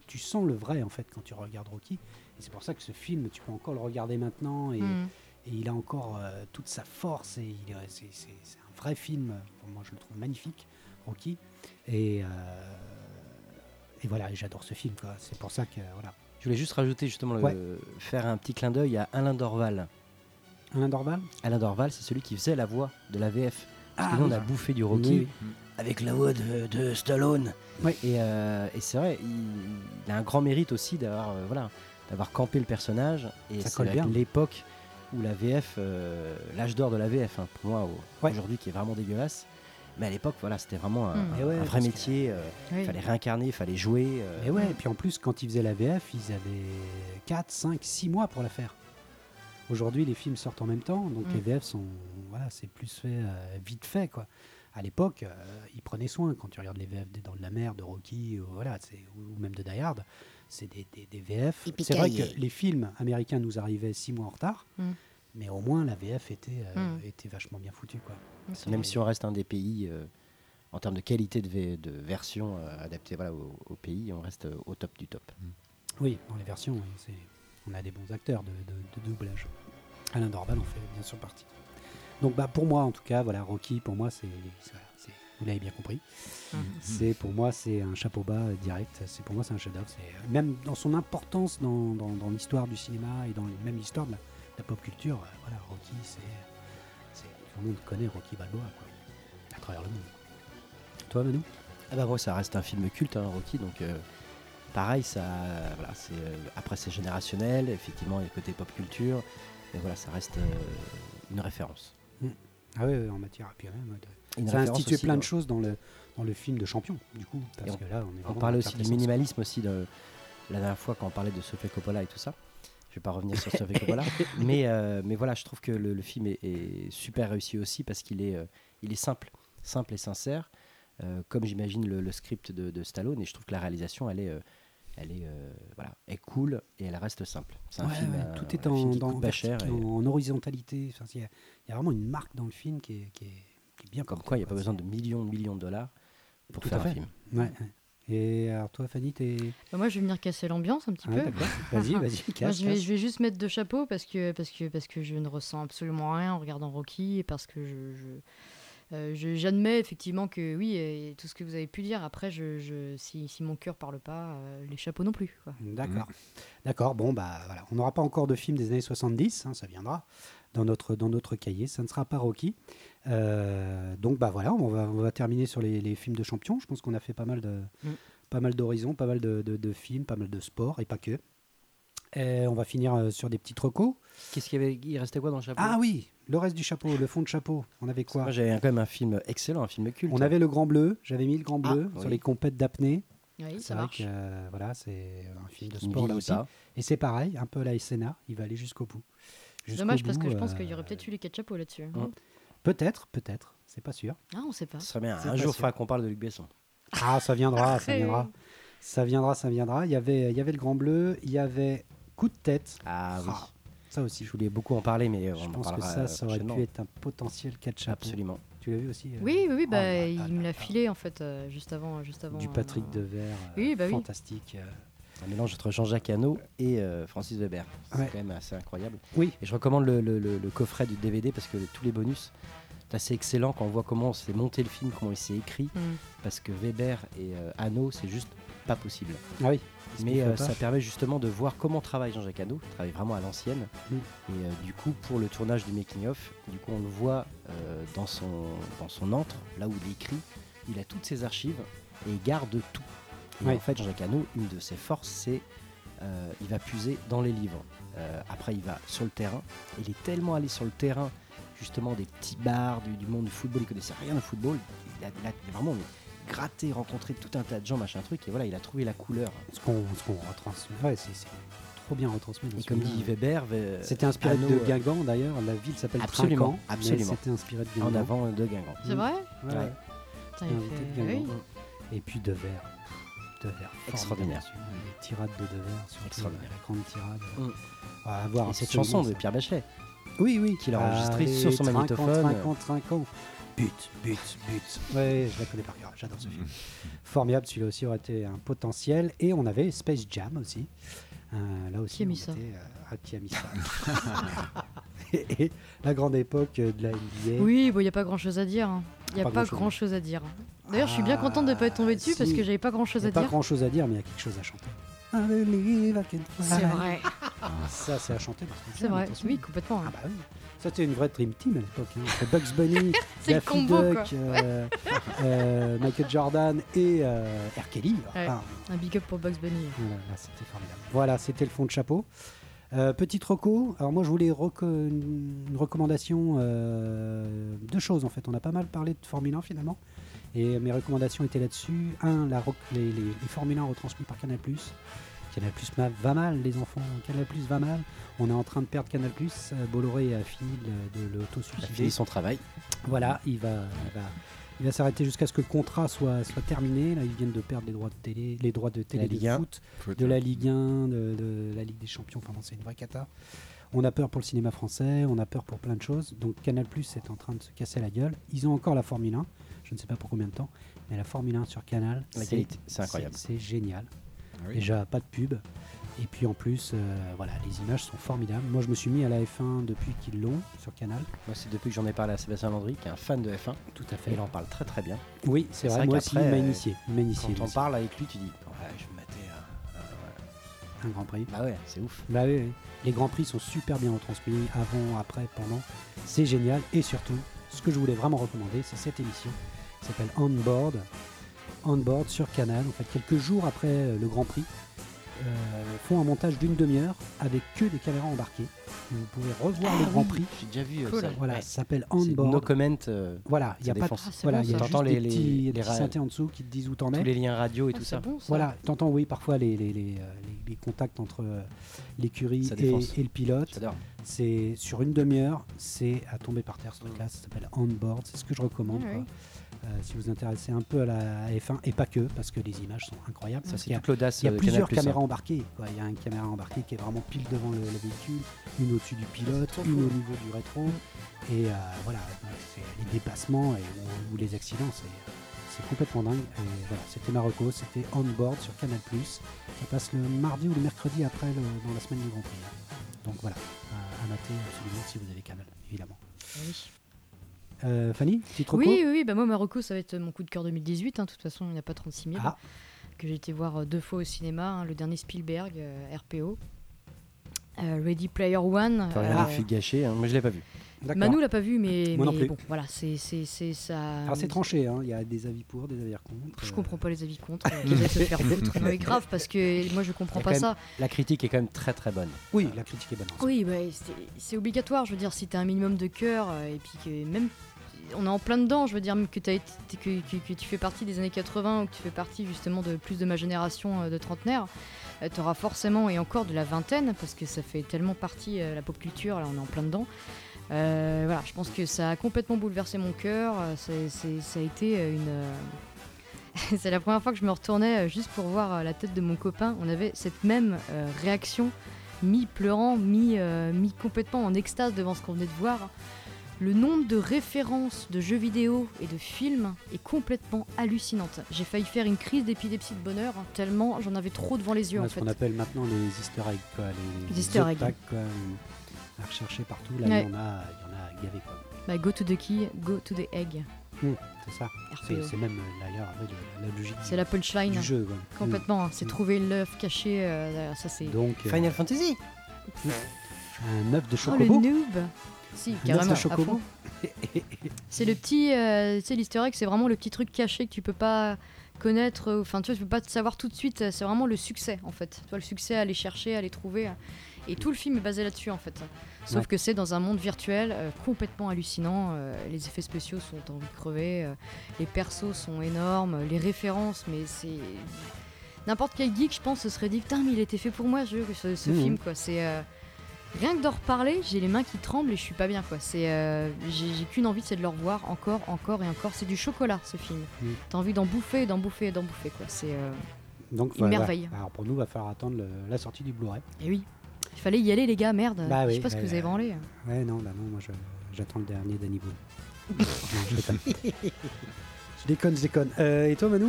tu sens le vrai en fait quand tu regardes Rocky. Et c'est pour ça que ce film, tu peux encore le regarder maintenant et,
Mm.
et il a encore euh, toute sa force et c'est, c'est- c'est un vrai film. Pour moi, je le trouve magnifique, Rocky. Et, euh, et voilà, j'adore ce film. Quoi. C'est pour ça que voilà.
Je voulais juste rajouter justement, le-
Ouais.
faire un petit clin d'œil à Alain Dorval.
Alain Dorval?
Alain Dorval, c'est celui qui faisait la voix de la VF. Parce que
Ah
nous, on a bouffé du Rocky
Oui.
Avec la voix de, de Stallone.
Oui.
Et, euh, et c'est vrai, il, il a un grand mérite aussi d'avoir euh, voilà, d'avoir campé le personnage. Et
Ça colle bien.
l'époque où la VF, euh, l'âge d'or de la VF, hein, pour moi, au-
Ouais.
aujourd'hui, qui est vraiment dégueulasse. Mais à l'époque, voilà, c'était vraiment un,
Mm.
un-
Et ouais,
un vrai
que-
métier. euh, Il
Oui.
fallait réincarner, il fallait jouer. euh,
Et ouais, et puis en plus, quand ils faisaient la VF, ils avaient 4, 5, 6 mois pour la faire. Aujourd'hui, les films sortent en même temps, donc
Mm.
les VF sont. Voilà, c'est plus fait euh, vite fait, quoi. À l'époque, euh, ils prenaient soin. Quand tu regardes les VF des Dents de la Mer, de Rocky, ou, voilà, c'est- ou même de Die Hard, c'est des, des- des VF. C'est vrai que les films américains nous arrivaient 6 mois en retard,
Mm.
mais au moins la VF était, euh,
Mm.
était vachement bien foutue, quoi.
Même si on reste un des pays, euh, en termes de qualité de, v- de version euh, adaptée voilà, au, au pays, on reste euh, au top du top.
Oui, dans les versions, on a des bons acteurs de, de- de doublage. Alain Dorval en fait bien sûr partie. Donc bah, pour moi, en tout cas, voilà, Rocky, pour moi, c'est, vous l'avez bien compris.
Mhm.
C'est pour moi, c'est un chapeau bas direct. C'est pour moi, c'est un chef-d'œuvre. Même dans son importance dans, dans- dans l'histoire du cinéma et dans même l'histoire de la, de la pop culture. euh, voilà, Rocky, c'est, c'est tout le monde connaît Rocky Balboa quoi, à travers le monde. Toi, Manu
Ah bah moi, ça reste un film culte, hein, Rocky, donc euh, pareil, ça, voilà, c'est, euh, après c'est générationnel, effectivement, il y a le côté pop culture, mais voilà, ça reste euh, une référence.
Ah oui, en matière, puis de-
Une
ça a institué
aussi
plein de choses dans le, dans le film de champion, du coup, parce
Et
que là, on est
On
vraiment
parlait aussi du minimalisme aussi de, la dernière fois quand on parlait de Sofia Coppola et tout ça. Je vais pas revenir sur Sofia Coppola, mais, euh, mais voilà, je trouve que le, le film est, est super réussi aussi parce qu'il est, euh, il est simple, simple et sincère, euh, comme j'imagine le, le script de, de Stallone. Et je trouve que la réalisation, elle est, euh, Elle est, euh, voilà, est cool et elle reste simple. C'est un
Ouais,
film,
ouais,
euh,
tout est en,
film
dans-
pas cher. et
en horizontalité. Enfin, Il y, a- il y a vraiment une marque dans le film qui est, qui est- qui est bien
comme
portée,
quoi, il n'y a pas besoin de millions, millions de dollars pour
Tout à
faire un film.
Ouais. Et alors toi, Fanny, t'es.
Bah, moi, je vais venir casser l'ambiance un petit
Ouais,
peu.
Vas-y, vas-y, casse.
je, vais,
casse.
je vais juste mettre de chapeau parce que, parce, que, parce que je ne ressens absolument rien en regardant Rocky et parce que je. je- euh, je- J'admets effectivement que oui, et tout ce que vous avez pu dire. Après, je, je- si, si mon cœur parle pas, euh, les chapeaux non plus.
D'accord. D'accord. Bon, bah voilà. On n'aura pas encore de film des années 70, hein, ça viendra dans notre, dans notre cahier. Ça ne sera pas Rocky. Euh, donc, bah voilà, on va, on va terminer sur les, les films de champions. Je pense qu'on a fait pas mal de.
Mm.
Pas mal d'horizons, pas mal de, de- de films, pas mal de sports et pas que. Et on va finir euh, sur des petits recos.
Qu'est-ce qu'il y avait Il restait quoi dans le chapeau?
Ah oui, le reste du chapeau, le fond de chapeau. On avait quoi
j'avais quand même un film excellent, un film culte.
On avait le grand bleu. J'avais mis le grand
Ah,
bleu sur
oui.
les compètes d'apnée.
Oui,
C'est
ça
vrai
marche.
que euh, voilà, c'est un film de sport là aussi.
pas.
Et c'est pareil, un peu la SNA, il va aller jusqu'au bout.
Dommage parce que je pense
euh,
qu'il y aurait peut-être eu les quatre chapeaux là-dessus.
Mm.
Peut-être, peut-être, c'est pas sûr.
Ah, on sait pas.
Ce serait bien. Un jour, il faudra qu'on parle de Luc Besson.
Ah, ça viendra, ça
Arrête.
viendra. Ça viendra, ça viendra. Il y avait, il y avait le grand bleu, il y avait coup de tête.
Ah oui.
Ça aussi.
Je voulais beaucoup en parler, mais euh,
Je
on en
pense que
parlera
ça, ça aurait pu être un potentiel catch chapeau.
Absolument.
Tu l'as vu aussi euh
Oui, oui, oui,
Oh
bah,
là là
il me l'a filé en fait euh, juste avant, juste avant.
Du
euh,
Patrick Devers. euh,
Oui, bah oui.
Fantastique. euh.
Un mélange entre Jean-Jacques Hano et euh, Francis Weber. C'est
Ouais.
quand même assez incroyable.
Oui.
Et je recommande le, le- le- le coffret du DVD parce que tous les bonus, c'est assez excellent quand on voit comment s'est monté le film, comment il s'est écrit.
Mm.
Parce que Weber et euh, Hano, c'est juste pas possible.
Ah oui.
Mais euh, ça permet justement de voir comment travaille Jean-Jacques Hano. Il travaille vraiment à l'ancienne.
Mm.
Et euh, du coup, pour le tournage du making-of, du coup, on le voit euh, dans, son, dans son antre, là où il écrit. Il a toutes ses archives et il garde tout. Et en fait, Jean-Jacques Hano, une de ses forces, c'est il va puiser dans les livres. Après, il va sur le terrain. Il est tellement allé sur le terrain, justement, des petits bars, du, du monde du football. Il connaissait rien au football. Il a, il a- il a vraiment gratté, rencontré tout un tas de gens, machin truc. Et voilà, il a trouvé la couleur.
Ce qu'on ce qu'on retransmet. Ouais, c'est c'est trop bien retransmis.
Et comme dit Weber, Ve-
C'était inspiré de
euh,
Guingamp d'ailleurs. La ville s'appelle
Absolument,
Trinquant.
absolument.
C'était inspiré de Guingamp.
en avant de Guingamp.
C'est vrai
Ouais.
Putain,
Il invité
fait-
de. Et puis Devers. Devers.
Extraordinaire.
Les tirades de Devers, surtout
Extraordinaire.
la grande tirade.
Mm.
On va voir
Et cette chanson de. Pierre Bachelet.
Oui, oui.
qu'il a enregistré
Allez,
sur son
trinquant,
magnétophone.
Trinquant, trinquant. But, but, but. Ouais, je la connais par cœur. J'adore ce film. Formidable. Celui-là aussi aurait été un potentiel. Et on avait Space Jam aussi. Euh, là aussi.
Qui a mis ça
était, euh, ah, qui a mis ça et, et la grande époque euh, de la NBA.
Oui, bon, il n'y a pas grand chose à dire. hein. Il n'y a
Pas
pas,
grand-chose.
grand chose à dire. D'ailleurs, je suis bien contente de ne pas être tombée
Ah,
dessus parce que j'avais pas grand chose
Il n'y
à
a pas
dire.
grand chose à dire, mais il y a quelque chose à chanter.
C'est vrai,
Ça, c'est à chanter
c'est vrai. Oui, complètement.
Ah
hein.
bah oui. Ça, c'était une vraie Dream Team à l'époque. Hein. Bugs Bunny, Daffy Duck, euh, euh, Michael Jordan et euh, R. Kelly.
Ouais.
Enfin,
Un big up pour Bugs Bunny.
voilà, là, c'était formidable. Voilà, c'était le fond de chapeau. Euh, petite reco. Alors moi, je voulais reco- une recommandation. deux choses en fait. On a pas mal parlé de Formule 1 finalement. Et mes recommandations étaient là-dessus. Un, la les, les Formule 1 retransmis par Canal+. Canal Plus va mal, les enfants. Canal Plus va mal. On est en train de perdre Canal Plus. Bolloré a fini de, de
Il a fini son travail.
Voilà, il va, il va, il va s'arrêter jusqu'à ce que le contrat soit, soit terminé. Là, ils viennent de perdre les droits de télé, les droits de télé
La
de
Ligue 1.
foot, de la Ligue 1, de, de la Ligue des Champions. Enfin, c'est une vraie cata. On a peur pour le cinéma français, on a peur pour plein de choses. Donc Canal Plus est en train de se casser la gueule. Ils ont encore la Formule 1. Je ne sais pas pour combien de temps, mais la Formule 1 sur Canal, c'est
incroyable.
C'est génial.
Ah oui.
Déjà, pas de pub. Et puis en plus, euh, voilà, les images sont formidables. Moi, je me suis mis à la F1 depuis qu'ils l'ont sur Canal.
Moi, c'est depuis que j'en ai parlé à Sébastien Landry, qui est un fan de F1.
Tout à fait.
il en parle très très bien.
Oui, c'est vrai.
vrai
Moi aussi, il m'a
euh,
initié. Il initié.
Quand on parle avec lui, tu dis Ouais, je vais mater un.
Un Grand Prix.
Bah ouais, c'est ouf.
Bah oui, oui. Les Grands Prix sont super bien retransmis, avant, après, pendant. C'est génial. Et surtout, ce que je voulais vraiment recommander, c'est cette émission qui s'appelle On Board. On Board sur Canal, en fait, quelques jours après euh, le Grand Prix, euh, font un montage d'une demi-heure avec que des caméras embarquées. Vous pouvez revoir le
Ah
Grand
oui,
Prix.
J'ai déjà vu euh,
Cool.
ça.
Voilà,
Ouais.
ça s'appelle On
C'est
Board.
No comment, euh,
Voilà, il y
ça
a pas de.
Ah,
voilà,
bon,
y a
ça.
juste
T'entends
des
les- les-
petits,
les
des petits
ra-
synthés en dessous qui te disent où t'en es.
tous les liens radio et
Ah,
tout ça.
bon, ça.
Voilà, t'entends, oui, parfois les, les, les, les- les contacts entre euh, l'écurie et, le pilote. C'est sur une demi-heure, c'est à tomber par terre ce truc-là. Ça s'appelle On Board, c'est ce que je recommande. Quoi. Euh, si vous vous intéressez un peu à la F1 et pas que, parce que les images sont incroyables.
Ça, c'est toute l'audace
il y a
de
plusieurs
hein.
caméras embarquées. quoi. Il y a une caméra embarquée qui est vraiment pile devant le, le véhicule, une au-dessus du pilote, une
cool.
au niveau du rétro. Et euh, voilà, donc les dépassements et, ou, ou les accidents, c'est, c'est complètement dingue. Et voilà, c'était Marocco, c'était On Board sur Canal+. Ça passe le mardi ou le mercredi après le- dans la semaine du Grand Prix. Donc voilà, à, à mater absolument si vous avez Canal, évidemment.
Ah oui.
Euh, Fanny, petit
Oui, oui, oui, bah moi Marocco ça va être mon coup de cœur 2018, hein, de toute façon il n'y en a pas 36 000,
Ah.
que j'ai été voir euh, deux fois au cinéma, hein, le dernier Spielberg, euh, RPO, Euh, Ready Player One.
Rien
euh,
les filles gâchées, hein. moi je l'ai pas vu.
Manu l'a pas vu, mais,
Moi non
mais
plus.
bon, voilà, c'est ça.
Alors c'est tranché, hein. il y a des avis pour, des avis contre.
Je comprends pas les avis contre, aillent se faire foutre. Mais grave, parce que moi je comprends pas ça.
La critique est quand même très très bonne.
Oui, la critique est bonne.
Oui, bah, c'est- obligatoire. Je veux dire, si tu as un minimum de cœur, et puis que même. On est en plein dedans, je veux dire, que, tu fais partie des années 80 ou que tu fais partie justement de plus de ma génération euh, de trentenaires, tu auras forcément, et encore de la vingtaine, parce que ça fait tellement partie euh, la pop culture, là on est en plein dedans. Euh, voilà, je pense que ça a complètement bouleversé mon cœur. euh, ça a été euh, une. euh, c'est la première fois que je me retournais euh, juste pour voir euh, la tête de mon copain. On avait cette même euh, réaction mi-pleurant, mi, euh, mi complètement en extase devant ce qu'on venait de voir. Le nombre de références de jeux vidéo et de films est complètement hallucinante. J'ai failli faire une crise d'épilepsie de bonheur, hein, tellement j'en avais trop devant les yeux
Ouais,
en
ce
fait.
qu'on appelle maintenant les easter eggs, quoi, les,
Les easter eggs.
tags, quoi, à rechercher partout. Là,
Ouais.
il y en a, il y en a gavé, quoi.
Bah, go to the key, go to the egg.
C'est ça. C'est,
RPO.
c'est même d'ailleurs la logique
C'est
du,
la punchline.
du jeu. quoi.
Complètement, hein, c'est
Mm.
trouver l'œuf caché. euh, derrière ça c'est.
Donc, euh,
Final Fantasy
un œuf de
Oh le
chocobo.
noob Si, carrément. C'est le petit, euh, sais, l'easter egg, c'est vraiment le petit truc caché que tu peux pas connaître, euh, enfin tu vois, tu peux pas te savoir tout de suite, euh, c'est vraiment le succès en fait. Tu vois, le succès à aller chercher, à aller trouver. Et tout le film est basé là-dessus en fait. Sauf
Ouais.
que c'est dans un monde virtuel euh, complètement hallucinant. euh, les effets spéciaux sont envie de crever, euh, les persos sont énormes, les références, mais c'est. N'importe quel geek, je pense, se serait dit Putain, mais il était fait pour moi ce, ce, ce
Mhm.
film quoi. C'est. Rien que d'en reparler, j'ai les mains qui tremblent et je suis pas bien quoi. C'est, euh, j'ai j'ai qu'une envie, c'est de le revoir encore, encore et encore. C'est du chocolat ce film.
Mm.
T'as envie d'en bouffer, d'en bouffer, et d'en bouffer quoi. C'est, euh,
Donc,
Une
voilà.
merveille.
Alors pour nous, il va falloir attendre le- la sortie du Blu-ray.
Et oui, il fallait y aller les gars, merde.
Bah
je
oui,
sais pas ce que
ouais,
vous avez branlé.
Ouais, non, bah non, moi je- j'attends le dernier Danny Boone. je déconne. je déconne, je déconne. Euh, et toi, Manu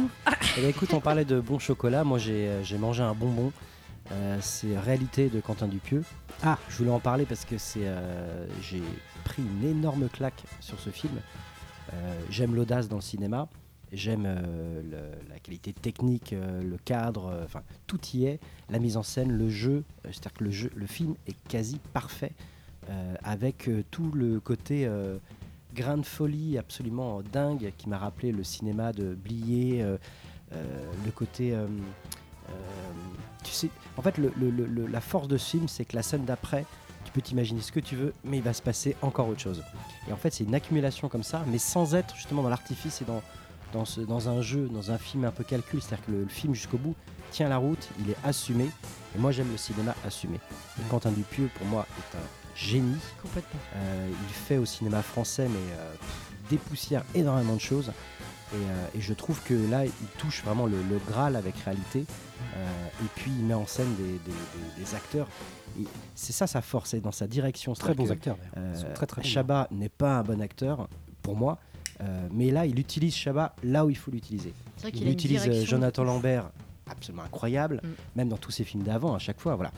Eh ben, écoute, on parlait de bon chocolat. Moi, j'ai j'ai mangé un bonbon. Euh, c'est Réalité de Quentin Dupieux.
Ah.
Je voulais en parler parce que c'est, euh, j'ai pris une énorme claque sur ce film. Euh, j'aime l'audace dans le cinéma. J'aime le- la qualité technique, le cadre, enfin tout y est. La mise en scène, le jeu, c'est-à-dire que le, jeu, le film est quasi parfait avec tout le côté grain de folie absolument dingue qui m'a rappelé le cinéma de Blier, le côté. Euh, tu sais, en fait, le- le- le- le- la force de ce film, c'est que la scène d'après, tu peux t'imaginer ce que tu veux, mais il va se passer encore autre chose. Et en fait, c'est une accumulation comme ça, mais sans être justement dans l'artifice et dans, dans, ce- dans un jeu, dans un film un peu calcul. C'est-à-dire que le, le film jusqu'au bout tient la route, il est assumé. Et moi, j'aime le cinéma assumé. Et Quentin Dupieux, pour moi, est un génie.
Complètement.
Euh, il fait au cinéma français, mais euh, dépoussière énormément de choses. Et, euh, et je trouve que là, il touche vraiment le, le Graal avec réalité. Euh, et puis, il met en scène des, des- des- des acteurs. Et C'est ça sa force, c'est dans sa direction.
Très bons
que,
acteurs,
euh,
très très bons.
Chabat n'est pas un bon acteur, pour moi. euh, mais là, il utilise Chabat là où il faut l'utiliser.
C'est vrai qu'il
Il utilise Jonathan. Lambert, absolument incroyable,
Mm.
même dans tous ses films d'avant, à chaque fois. Voilà.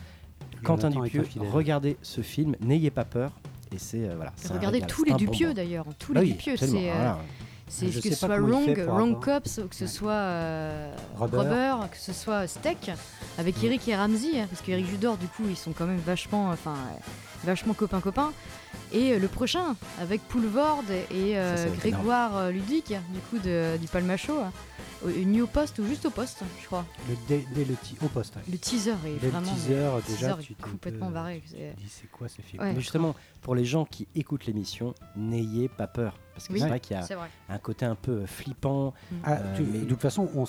Jonathan
Quentin Dupieux, regardez ce film, n'ayez pas peur. Et c'est euh, voilà.
Regardez tous les Dupieux d'ailleurs, tous
Bah
les
oui,
Dupieux. C'est euh,
voilà.
C'est que ce soit Wrong, Wrong Cops, ou que ce
Ouais.
soit euh,
Rubber.
Rubber, que ce soit Steak, avec Eric et Ramsey, hein, parce qu'Eric Judor, du coup, ils sont quand même vachement, enfin, euh, vachement copains-copains. Et euh, le prochain, avec Poulvord et euh,
Ça, ça
Grégoire euh, Ludic, du coup, de, du Palmacho, hein, au- nu au poste ou juste au poste, je crois.
Le, dès, dès le ti- au poste.
Le teaser est
Dès le
vraiment.
teaser,
le
déjà,
teaser
tu
est complètement
peu-
barré.
tu
c'est-
te dis, c'est quoi ce film
Ouais.
Mais justement, pour les gens qui écoutent l'émission, n'ayez pas peur. Parce que
Oui.
c'est vrai qu'il y a un côté un peu flippant.
Ah,
Euh,
tu-
mais-
De toute façon, on,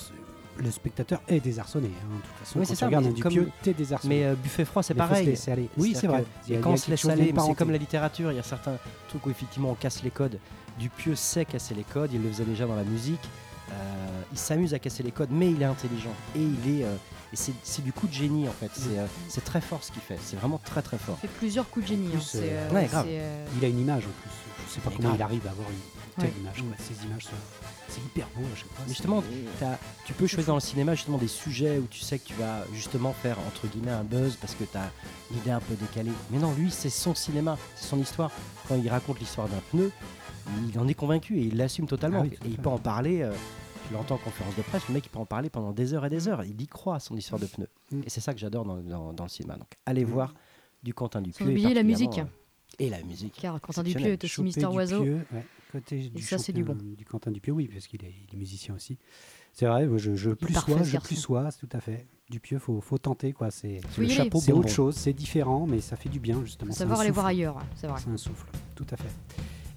le spectateur est désarçonné. hein. De toute façon,
Oui,
quand
c'est
tu
ça,
regardes un
comme-
Dupieux, t'es désarçonné.
Mais euh, buffet froid, c'est
se
pareil.
laisser aller. Oui, c'est vrai. Y
quand on se laisse
chose
aller, c'est comme la littérature, il y a certains trucs où effectivement on casse les codes. Dupieux sait casser les codes, il le faisait déjà dans la musique. Euh, il s'amuse à casser les codes, mais il est intelligent. Et il est. euh, et c'est du coup de génie en fait. C'est euh, c'est très fort ce qu'il fait. C'est vraiment très très fort.
Il fait plusieurs coups de génie.
plus,
hein. C'est,
ouais, grave.
euh,
Il a une image en plus. Je sais pas
Mais
comment
grave.
il arrive à avoir une telle
Ouais.
image. Ces images sont. C'est hyper beau à chaque fois.
Mais justement, t'as- tu peux choisir dans le cinéma justement des sujets où tu sais que tu vas justement faire entre guillemets un buzz parce que tu as une idée un peu décalée. Mais non, lui, c'est son cinéma, c'est son histoire. Quand il raconte l'histoire d'un pneu, il en est convaincu et il l'assume totalement.
Ah oui,
et il peut en parler. euh, tu l'entends en conférence de presse, le mec il peut en parler pendant des heures et des heures. Il y croit à son histoire de pneu.
Mm.
Et c'est ça que j'adore dans, dans- dans le cinéma. Donc allez
Mm.
voir du Quentin Dupieux.
Sans
et
oublier la musique.
euh, et la musique.
Car Quentin. Dupieux est aussi Mister Oiseau.
Dupieux, ouais, côté du
ça, c'est du bon.
Du Quentin Dupieux, oui, parce qu'il est, musicien aussi. C'est vrai, moi, je, je plus sois, je plus sois, c'est tout à fait. Dupieux, faut, faut tenter quoi. C'est
le chapeau
c'est autre chose, c'est différent, mais ça fait du bien justement.
Faut savoir aller
souffle.
voir ailleurs, c'est vrai.
C'est un souffle, tout à fait.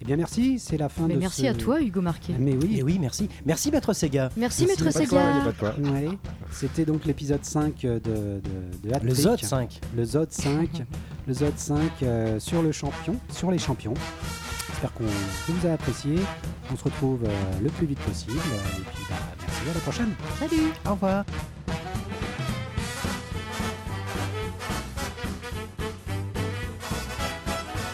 Eh bien, merci, c'est la fin
Mais
de
merci
ce-
à toi, Hugo Marquet.
Mais oui,
Et oui, merci. Merci Maître Sega.
Merci,
Merci,
Maître
de
Sega.
de.
Ouais. C'était donc l'épisode 5 de, de, de Hat
Le. Zod 5.
Le Zod 5, le Zod 5 euh, sur le champion, sur les champions. J'espère qu'on vous avez apprécié. On se retrouve euh, le plus vite possible. Et puis, bah, merci, à la prochaine.
Salut
Au revoir.